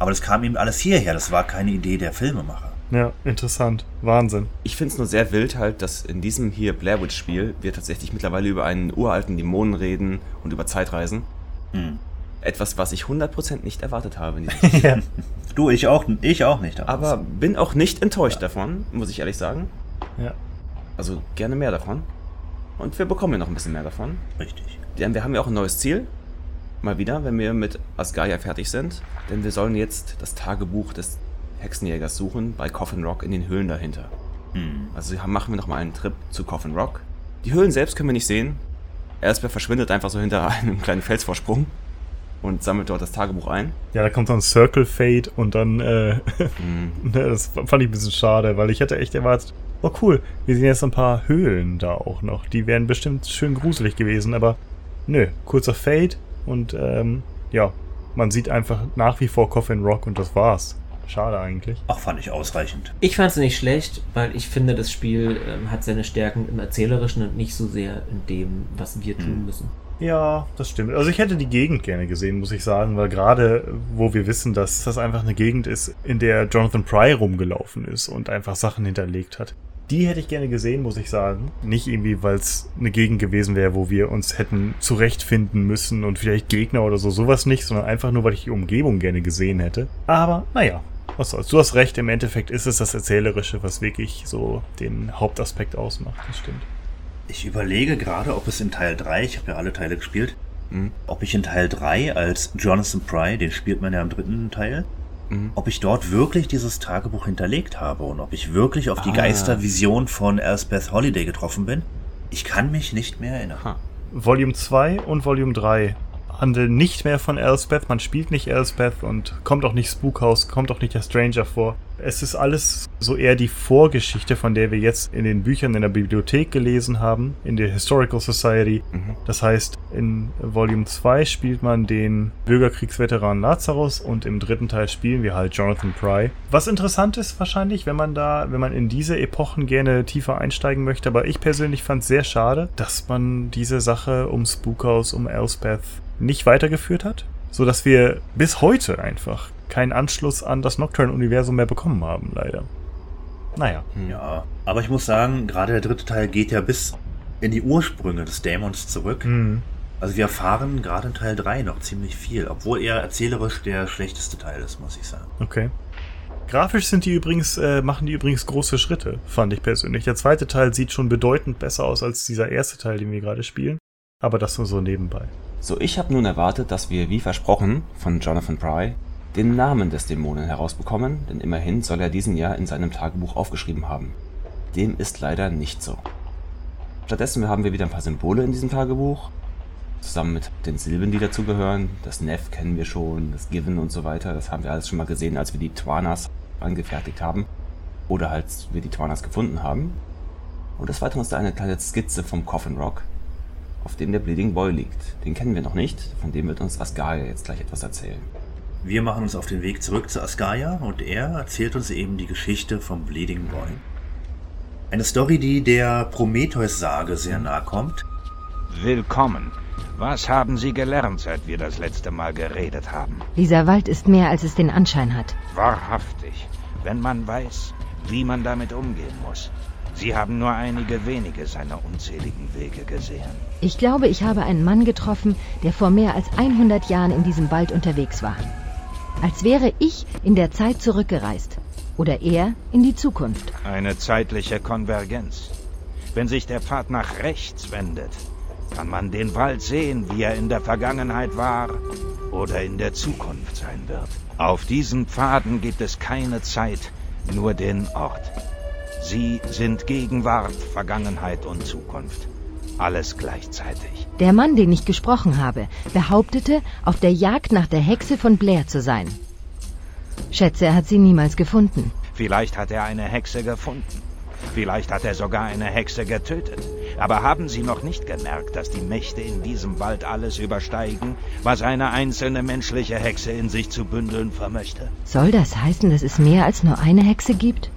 Aber das kam eben alles hierher. Das war keine Idee der Filmemacher. Ja, interessant. Wahnsinn. Ich finde es nur sehr wild halt, dass in diesem hier Blair Witch Spiel wir tatsächlich mittlerweile über einen uralten Dämonen reden und über Zeitreisen. Hm. Etwas, was ich 100% nicht erwartet habe. In diesem Spiel. ja. Du, ich auch, ich auch nicht. Aber bin auch nicht enttäuscht davon, muss ich ehrlich sagen. Ja. Also gerne mehr davon. Und wir bekommen ja noch ein bisschen mehr davon. Richtig. Denn wir haben ja auch ein neues Ziel. Mal wieder, wenn wir mit Asgaia fertig sind. Denn wir sollen jetzt das Tagebuch des Hexenjägers suchen bei Coffin Rock in den Höhlen dahinter. Hm. Also machen wir nochmal einen Trip zu Coffin Rock. Die Höhlen selbst können wir nicht sehen. Elsbeth verschwindet einfach so hinter einem kleinen Felsvorsprung und sammelt dort das Tagebuch ein. Ja, da kommt dann Circle Fade und dann, äh, ne, das fand ich ein bisschen schade, weil ich hätte echt erwartet, oh cool, wir sehen jetzt ein paar Höhlen da auch noch. Die wären bestimmt schön gruselig gewesen, aber nö, kurzer Fade und ähm, ja, man sieht einfach nach wie vor Coffin Rock und das war's. Schade eigentlich. Ach, fand ich ausreichend. Ich fand es nicht schlecht, weil ich finde, das Spiel ähm, hat seine Stärken im Erzählerischen und nicht so sehr in dem, was wir tun müssen. Ja, das stimmt. Also ich hätte die Gegend gerne gesehen, muss ich sagen, weil gerade wo wir wissen, dass das einfach eine Gegend ist, in der Jonathan Pry rumgelaufen ist und einfach Sachen hinterlegt hat. Die hätte ich gerne gesehen, muss ich sagen. Nicht irgendwie, weil es eine Gegend gewesen wäre, wo wir uns hätten zurechtfinden müssen und vielleicht Gegner oder so, sowas nicht, sondern einfach nur, weil ich die Umgebung gerne gesehen hätte. Aber naja, was soll's. Du hast recht, im Endeffekt ist es das Erzählerische, was wirklich so den Hauptaspekt ausmacht. Das stimmt. Ich überlege gerade, ob es in Teil 3, ich habe ja alle Teile gespielt, Mhm. ob ich in Teil 3 als Jonathan Pry, den spielt man ja im dritten Teil, Mhm. ob ich dort wirklich dieses Tagebuch hinterlegt habe und ob ich wirklich auf die Ah. Geistervision von Elspeth Holiday getroffen bin. Ich kann mich nicht mehr erinnern. Ha. Volume 2 und Volume 3 handeln nicht mehr von Elspeth, man spielt nicht Elspeth und kommt auch nicht Spookhouse, kommt auch nicht der Stranger vor. Es ist alles so eher die Vorgeschichte, von der wir jetzt in den Büchern in der Bibliothek gelesen haben, in der Historical Society. Mhm. Das heißt, in Volume 2 spielt man den Bürgerkriegsveteran Lazarus und im dritten Teil spielen wir halt Jonathan Pry. Was interessant ist wahrscheinlich, wenn man da, wenn man in diese Epochen gerne tiefer einsteigen möchte, aber ich persönlich fand es sehr schade, dass man diese Sache um Spookhouse, um Elspeth nicht weitergeführt hat, so dass wir bis heute einfach keinen Anschluss an das Nocturne-Universum mehr bekommen haben, leider. Naja. Ja, aber ich muss sagen, gerade der dritte Teil geht ja bis in die Ursprünge des Dämons zurück. Mhm. Also wir erfahren gerade in Teil 3 noch ziemlich viel, obwohl er erzählerisch der schlechteste Teil ist, muss ich sagen. Okay. Grafisch sind die übrigens, äh, machen die übrigens große Schritte, fand ich persönlich. Der zweite Teil sieht schon bedeutend besser aus als dieser erste Teil, den wir gerade spielen. Aber das nur so nebenbei. So, ich habe nun erwartet, dass wir, wie versprochen, von Jonathan Pry den Namen des Dämonen herausbekommen, denn immerhin soll er diesen ja in seinem Tagebuch aufgeschrieben haben. Dem ist leider nicht so. Stattdessen haben wir wieder ein paar Symbole in diesem Tagebuch, zusammen mit den Silben, die dazugehören. Das Neff kennen wir schon, das Given und so weiter. Das haben wir alles schon mal gesehen, als wir die Twanas angefertigt haben. Oder als wir die Twanas gefunden haben. Und des Weiteren ist da eine kleine Skizze vom Coffin Rock, auf dem der Bleeding Boy liegt. Den kennen wir noch nicht, von dem wird uns Asgaia jetzt gleich etwas erzählen. Wir machen uns auf den Weg zurück zu Asgaia und er erzählt uns eben die Geschichte vom Bleeding Boy. Eine Story, die der Prometheus-Sage sehr nahe kommt. Willkommen. Was haben Sie gelernt, seit wir das letzte Mal geredet haben? Dieser Wald ist mehr, als es den Anschein hat. Wahrhaftig, wenn man weiß, wie man damit umgehen muss. Sie haben nur einige wenige seiner unzähligen Wege gesehen. Ich glaube, ich habe einen Mann getroffen, der vor mehr als 100 Jahren in diesem Wald unterwegs war. Als wäre ich in der Zeit zurückgereist. Oder er in die Zukunft. Eine zeitliche Konvergenz. Wenn sich der Pfad nach rechts wendet, kann man den Wald sehen, wie er in der Vergangenheit war oder in der Zukunft sein wird. Auf diesen Pfaden gibt es keine Zeit, nur den Ort. Sie sind Gegenwart, Vergangenheit und Zukunft. Alles gleichzeitig. Der Mann, den ich gesprochen habe, behauptete, auf der Jagd nach der Hexe von Blair zu sein. Schätze, er hat sie niemals gefunden. Vielleicht hat er eine Hexe gefunden. Vielleicht hat er sogar eine Hexe getötet. Aber haben Sie noch nicht gemerkt, dass die Mächte in diesem Wald alles übersteigen, was eine einzelne menschliche Hexe in sich zu bündeln vermöchte? Soll das heißen, dass es mehr als nur eine Hexe gibt?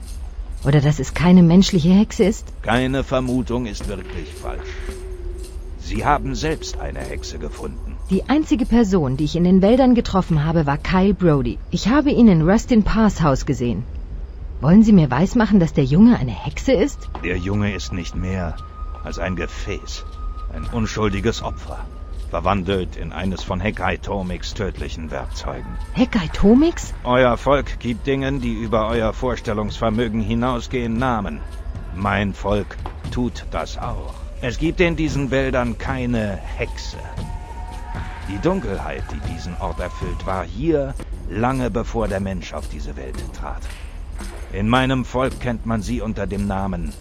Oder dass es keine menschliche Hexe ist? Keine Vermutung ist wirklich falsch. Sie haben selbst eine Hexe gefunden. Die einzige Person, die ich in den Wäldern getroffen habe, war Kyle Brody. Ich habe ihn in Rustin Parrs Haus gesehen. Wollen Sie mir weismachen, dass der Junge eine Hexe ist? Der Junge ist nicht mehr als ein Gefäß, ein unschuldiges Opfer, verwandelt in eines von Hekai Tomix tödlichen Werkzeugen. Hekai Tomix? Euer Volk gibt Dingen, die über euer Vorstellungsvermögen hinausgehen, Namen. Mein Volk tut das auch. Es gibt in diesen Wäldern keine Hexe. Die Dunkelheit, die diesen Ort erfüllt, war hier lange bevor der Mensch auf diese Welt trat. In meinem Volk kennt man sie unter dem Namen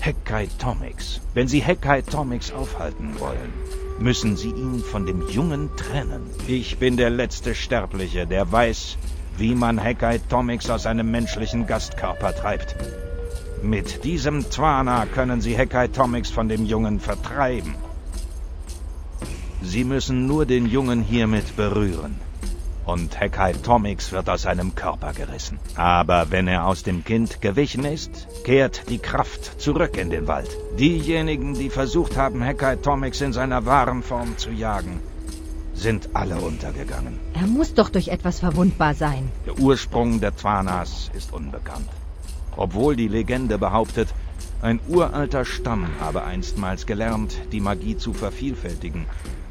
Hekaitomics. Wenn Sie Hekaitomics aufhalten wollen, müssen Sie ihn von dem Jungen trennen. Ich bin der letzte Sterbliche, der weiß, wie man Hekaitomics aus einem menschlichen Gastkörper treibt. Mit diesem Twana können Sie Hekaitomics von dem Jungen vertreiben. Sie müssen nur den Jungen hiermit berühren. Und Hekaitomics wird aus seinem Körper gerissen. Aber wenn er aus dem Kind gewichen ist, kehrt die Kraft zurück in den Wald. Diejenigen, die versucht haben, Hekaitomics in seiner wahren Form zu jagen, sind alle untergegangen. Er muss doch durch etwas verwundbar sein. Der Ursprung der Twanas ist unbekannt. Obwohl die Legende behauptet, ein uralter Stamm habe einstmals gelernt, die Magie zu vervielfältigen,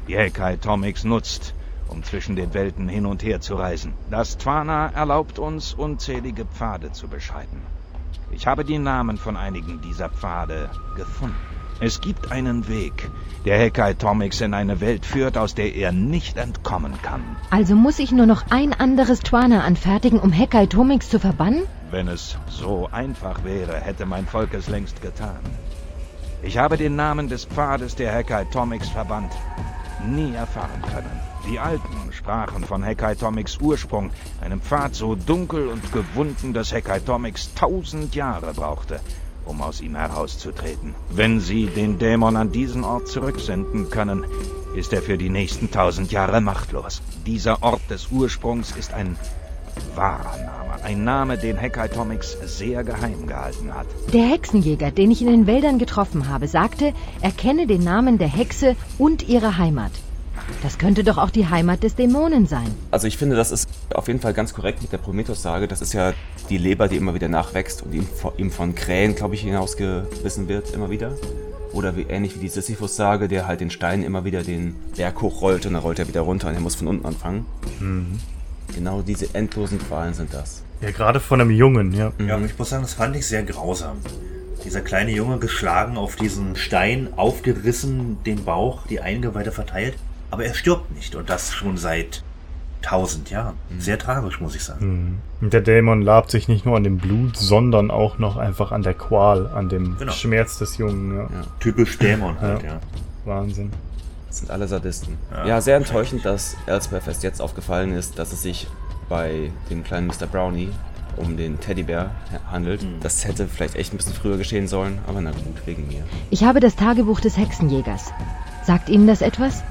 die Hekaitomics nutzt, um zwischen den Welten hin und her zu reisen. Das Twana erlaubt uns, unzählige Pfade zu beschreiten. Ich habe die Namen von einigen dieser Pfade gefunden. Es gibt einen Weg, der Hekaitomics in eine Welt führt, aus der er nicht entkommen kann. Also muss ich nur noch ein anderes Twana anfertigen, um Hekaitomix zu verbannen? Wenn es so einfach wäre, hätte mein Volk es längst getan. Ich habe den Namen des Pfades der Hekaitomics verbannt, nie erfahren können. Die Alten sprachen von Hekaitomics Ursprung, einem Pfad so dunkel und gewunden, dass Hekaitomics tausend Jahre brauchte, um aus ihm herauszutreten. Wenn sie den Dämon an diesen Ort zurücksenden können, ist er für die nächsten tausend Jahre machtlos. Dieser Ort des Ursprungs ist ein wahrer Name, ein Name, den Hekaitomics sehr geheim gehalten hat. Der Hexenjäger, den ich in den Wäldern getroffen habe, sagte, er kenne den Namen der Hexe und ihre Heimat. Das könnte doch auch die Heimat des Dämonen sein. Also ich finde, das ist auf jeden Fall ganz korrekt mit der Prometheus-Sage. Das ist ja die Leber, die immer wieder nachwächst und ihm, ihm von Krähen, glaube ich, hinausgebissen wird, immer wieder. Oder wie, ähnlich wie die Sisyphus-Sage, der halt den Stein immer wieder den Berg hochrollt und dann rollt er wieder runter und er muss von unten anfangen. Mhm. Genau diese endlosen Qualen sind das. Ja, gerade von einem Jungen, ja. Ja, und ich muss sagen, das fand ich sehr grausam. Dieser kleine Junge geschlagen auf diesen Stein, aufgerissen, den Bauch, die Eingeweide verteilt. Aber er stirbt nicht und das schon seit tausend Jahren. Sehr tragisch, muss ich sagen. Mhm. Und der Dämon labt sich nicht nur an dem Blut, sondern auch noch einfach an der Qual, an dem Genau. Schmerz des Jungen. Ja. Typisch Dämon halt, ja. Wahnsinn. Das sind alle Sadisten. Ja, Ja, sehr enttäuschend, dass Elsbeth erst jetzt aufgefallen ist, dass es sich bei dem kleinen Mr. Brownie um den Teddybär handelt. Das hätte vielleicht echt ein bisschen früher geschehen sollen, aber na gut, wegen mir. Ich habe das Tagebuch des Hexenjägers. Sagt Ihnen das etwas?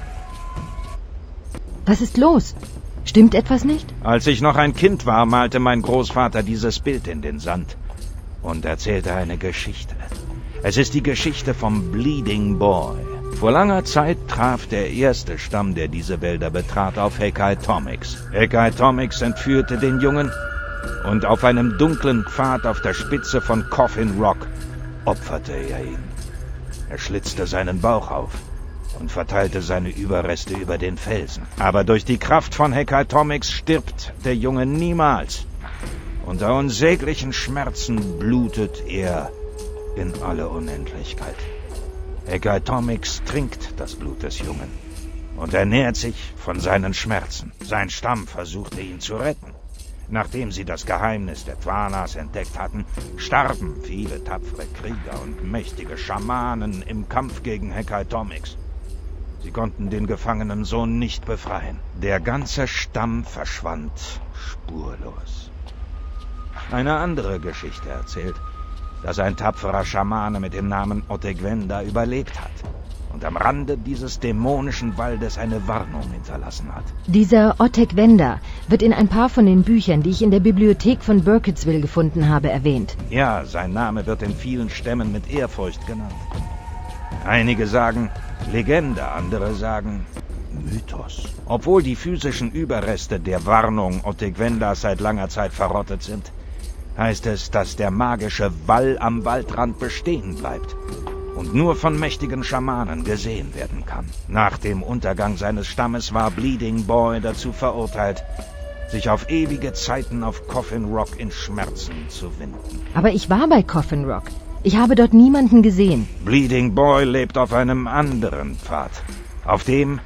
Was ist los? Stimmt etwas nicht? Als ich noch ein Kind war, malte mein Großvater dieses Bild in den Sand und erzählte eine Geschichte. Es ist die Geschichte vom Bleeding Boy. Vor langer Zeit traf der erste Stamm, der diese Wälder betrat, auf Hekaitomics. Hekaitomics entführte den Jungen und auf einem dunklen Pfad auf der Spitze von Coffin Rock opferte er ihn. Er schlitzte seinen Bauch auf und verteilte seine Überreste über den Felsen. Aber durch die Kraft von Hekaitomics stirbt der Junge niemals. Unter unsäglichen Schmerzen blutet er in alle Unendlichkeit. Hekaitomics trinkt das Blut des Jungen und ernährt sich von seinen Schmerzen. Sein Stamm versuchte ihn zu retten. Nachdem sie das Geheimnis der Twanas entdeckt hatten, starben viele tapfere Krieger und mächtige Schamanen im Kampf gegen Hekaitomics. Sie konnten den gefangenen Sohn nicht befreien. Der ganze Stamm verschwand spurlos. Eine andere Geschichte erzählt, dass ein tapferer Schamane mit dem Namen Otegwenda überlebt hat und am Rande dieses dämonischen Waldes eine Warnung hinterlassen hat. Dieser Otek Wenda, wird in ein paar von den Büchern, die ich in der Bibliothek von Burkittsville gefunden habe, erwähnt. Ja, sein Name wird in vielen Stämmen mit Ehrfurcht genannt. Einige sagen Legende, andere sagen Mythos. Obwohl die physischen Überreste der Warnung Otegwendas seit langer Zeit verrottet sind, heißt es, dass der magische Wall am Waldrand bestehen bleibt und nur von mächtigen Schamanen gesehen werden kann. Nach dem Untergang seines Stammes war Bleeding Boy dazu verurteilt, sich auf ewige Zeiten auf Coffin Rock in Schmerzen zu winden. Aber ich war bei Coffin Rock. Ich habe dort niemanden gesehen. Bleeding Boy lebt auf einem anderen Pfad. Auf dem,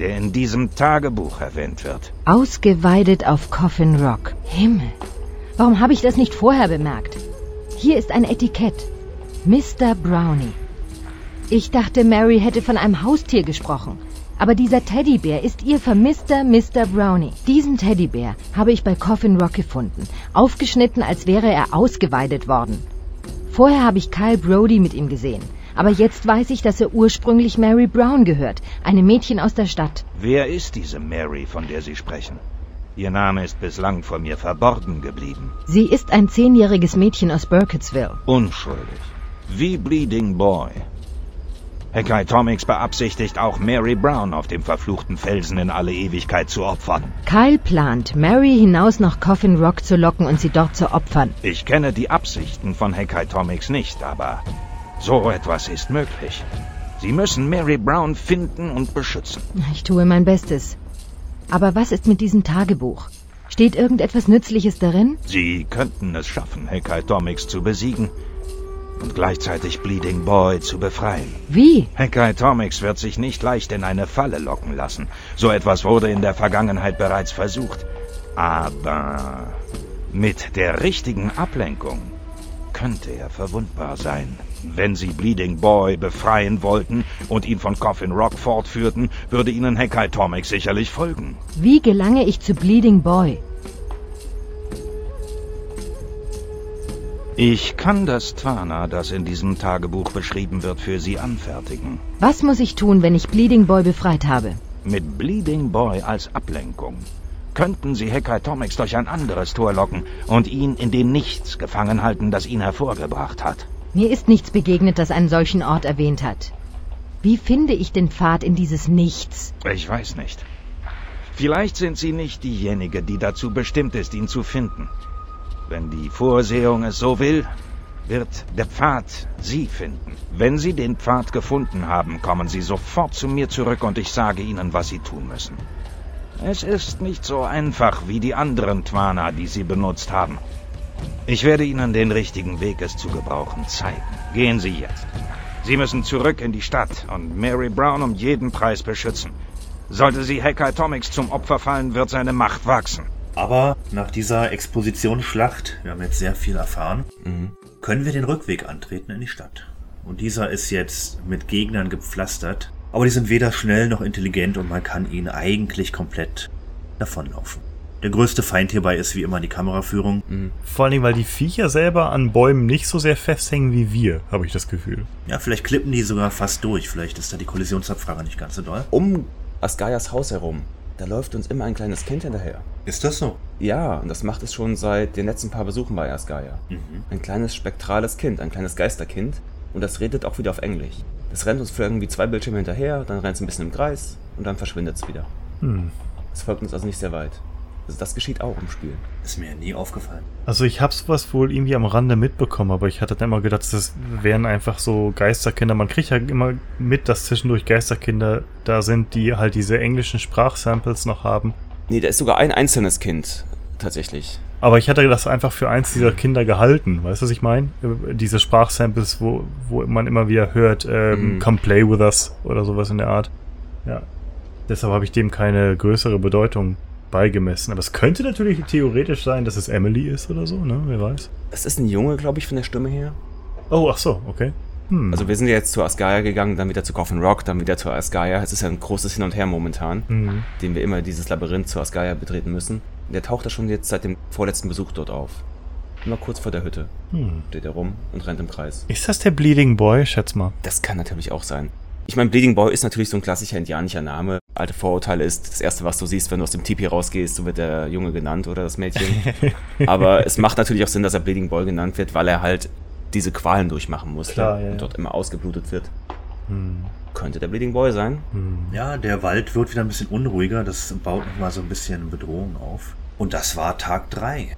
der in diesem Tagebuch erwähnt wird. Ausgeweidet auf Coffin Rock. Himmel. Warum habe ich das nicht vorher bemerkt? Hier ist ein Etikett. Mr. Brownie. Ich dachte, Mary hätte von einem Haustier gesprochen. Aber dieser Teddybär ist ihr vermisster Mr. Brownie. Diesen Teddybär habe ich bei Coffin Rock gefunden. Aufgeschnitten, als wäre er ausgeweidet worden. Vorher habe ich Kyle Brody mit ihm gesehen. Aber jetzt weiß ich, dass er ursprünglich Mary Brown gehört, eine Mädchen aus der Stadt. Wer ist diese Mary, von der Sie sprechen? Ihr Name ist bislang vor mir verborgen geblieben. Sie ist ein zehnjähriges Mädchen aus Burkittsville. Unschuldig. Wie Bleeding Boy. Heckay Tomics beabsichtigt auch Mary Brown auf dem verfluchten Felsen in alle Ewigkeit zu opfern. Kyle plant, Mary hinaus nach Coffin Rock zu locken und sie dort zu opfern. Ich kenne die Absichten von Heckay Tomics nicht, aber so etwas ist möglich. Sie müssen Mary Brown finden und beschützen. Ich tue mein Bestes. Aber was ist mit diesem Tagebuch? Steht irgendetwas Nützliches darin? Sie könnten es schaffen, Heckay Tomics zu besiegen und gleichzeitig Bleeding Boy zu befreien. Wie? Heckay Tomics wird sich nicht leicht in eine Falle locken lassen. So etwas wurde in der Vergangenheit bereits versucht. Aber mit der richtigen Ablenkung könnte er verwundbar sein. Wenn sie Bleeding Boy befreien wollten und ihn von Coffin Rock fortführten, würde ihnen Heckay Tomics sicherlich folgen. Wie gelange ich zu Bleeding Boy? Ich kann das Twana, das in diesem Tagebuch beschrieben wird, für Sie anfertigen. Was muss ich tun, wenn ich Bleeding Boy befreit habe? Mit Bleeding Boy als Ablenkung könnten Sie Heckay Tomics durch ein anderes Tor locken und ihn in dem Nichts gefangen halten, das ihn hervorgebracht hat. Mir ist nichts begegnet, das einen solchen Ort erwähnt hat. Wie finde ich den Pfad in dieses Nichts? Ich weiß nicht. Vielleicht sind Sie nicht diejenige, die dazu bestimmt ist, ihn zu finden. Wenn die Vorsehung es so will, wird der Pfad Sie finden. Wenn Sie den Pfad gefunden haben, kommen Sie sofort zu mir zurück und ich sage Ihnen, was Sie tun müssen. Es ist nicht so einfach wie die anderen Twana, die Sie benutzt haben. Ich werde Ihnen den richtigen Weg, es zu gebrauchen, zeigen. Gehen Sie jetzt. Sie müssen zurück in die Stadt und Mary Brown um jeden Preis beschützen. Sollte sie Hacker Atomics zum Opfer fallen, wird seine Macht wachsen. Aber nach dieser Expositionsschlacht, wir haben jetzt sehr viel erfahren, Mhm. können wir den Rückweg antreten in die Stadt. Und dieser ist jetzt mit Gegnern gepflastert, aber die sind weder schnell noch intelligent und man kann ihnen eigentlich komplett davonlaufen. Der größte Feind hierbei ist wie immer die Kameraführung. Vor allen Dingen, weil die Viecher selber an Bäumen nicht so sehr festhängen wie wir, habe ich das Gefühl. Ja, vielleicht klippen die sogar fast durch. Vielleicht ist da die Kollisionsabfrage nicht ganz so doll. Um Asgaias Haus herum, da läuft uns immer ein kleines Kind hinterher. Ist das so? Ja, und das macht es schon seit den letzten paar Besuchen bei Asgaia. Mhm. Ein kleines spektrales Kind, ein kleines Geisterkind. Und das redet auch wieder auf Englisch. Das rennt uns für irgendwie zwei Bildschirme hinterher, dann rennt es ein bisschen im Kreis und dann verschwindet es wieder. Hm. Es folgt uns also nicht sehr weit. Also das geschieht auch im Spiel. Ist mir nie aufgefallen. Also ich habe sowas wohl irgendwie am Rande mitbekommen, aber ich hatte dann immer gedacht, das wären einfach so Geisterkinder. Man kriegt ja immer mit, dass zwischendurch Geisterkinder da sind, die halt diese englischen Sprachsamples noch haben. Nee, da ist sogar ein einzelnes Kind, tatsächlich. Aber ich hatte das einfach für eins dieser Kinder gehalten. Weißt du, was ich meine? Diese Sprachsamples, wo, wo man immer wieder hört, ähm, Mhm. come play with us oder sowas in der Art. Ja. Deshalb habe ich dem keine größere Bedeutung beigemessen. Aber es könnte natürlich theoretisch sein, dass es Emily ist oder so, ne? Wer weiß. Es ist ein Junge, glaube ich, von der Stimme her. Oh, ach so, okay. Hm. Also wir sind ja jetzt zu Asgaia gegangen, dann wieder zu Coffin Rock, dann wieder zu Asgaia. Es ist ja ein großes Hin und Her momentan, Mhm. dem wir immer dieses Labyrinth zu Asgaia betreten müssen. Der taucht da schon jetzt seit dem vorletzten Besuch dort auf. Immer kurz vor der Hütte Hm. steht er rum und rennt im Kreis. Ist das der Bleeding Boy? Schätz mal. Das kann natürlich auch sein. Ich meine, Bleeding Boy ist natürlich so ein klassischer indianischer Name. alte Vorurteile ist, das erste, was du siehst, wenn du aus dem Tipi rausgehst, so wird der Junge genannt oder das Mädchen. Aber es macht natürlich auch Sinn, dass er Bleeding Boy genannt wird, weil er halt diese Qualen durchmachen musste Klar, ja, und dort immer ausgeblutet wird. Hm. Könnte der Bleeding Boy sein. Ja, der Wald wird wieder ein bisschen unruhiger. Das baut nochmal so ein bisschen Bedrohung auf. Und das war Tag 3.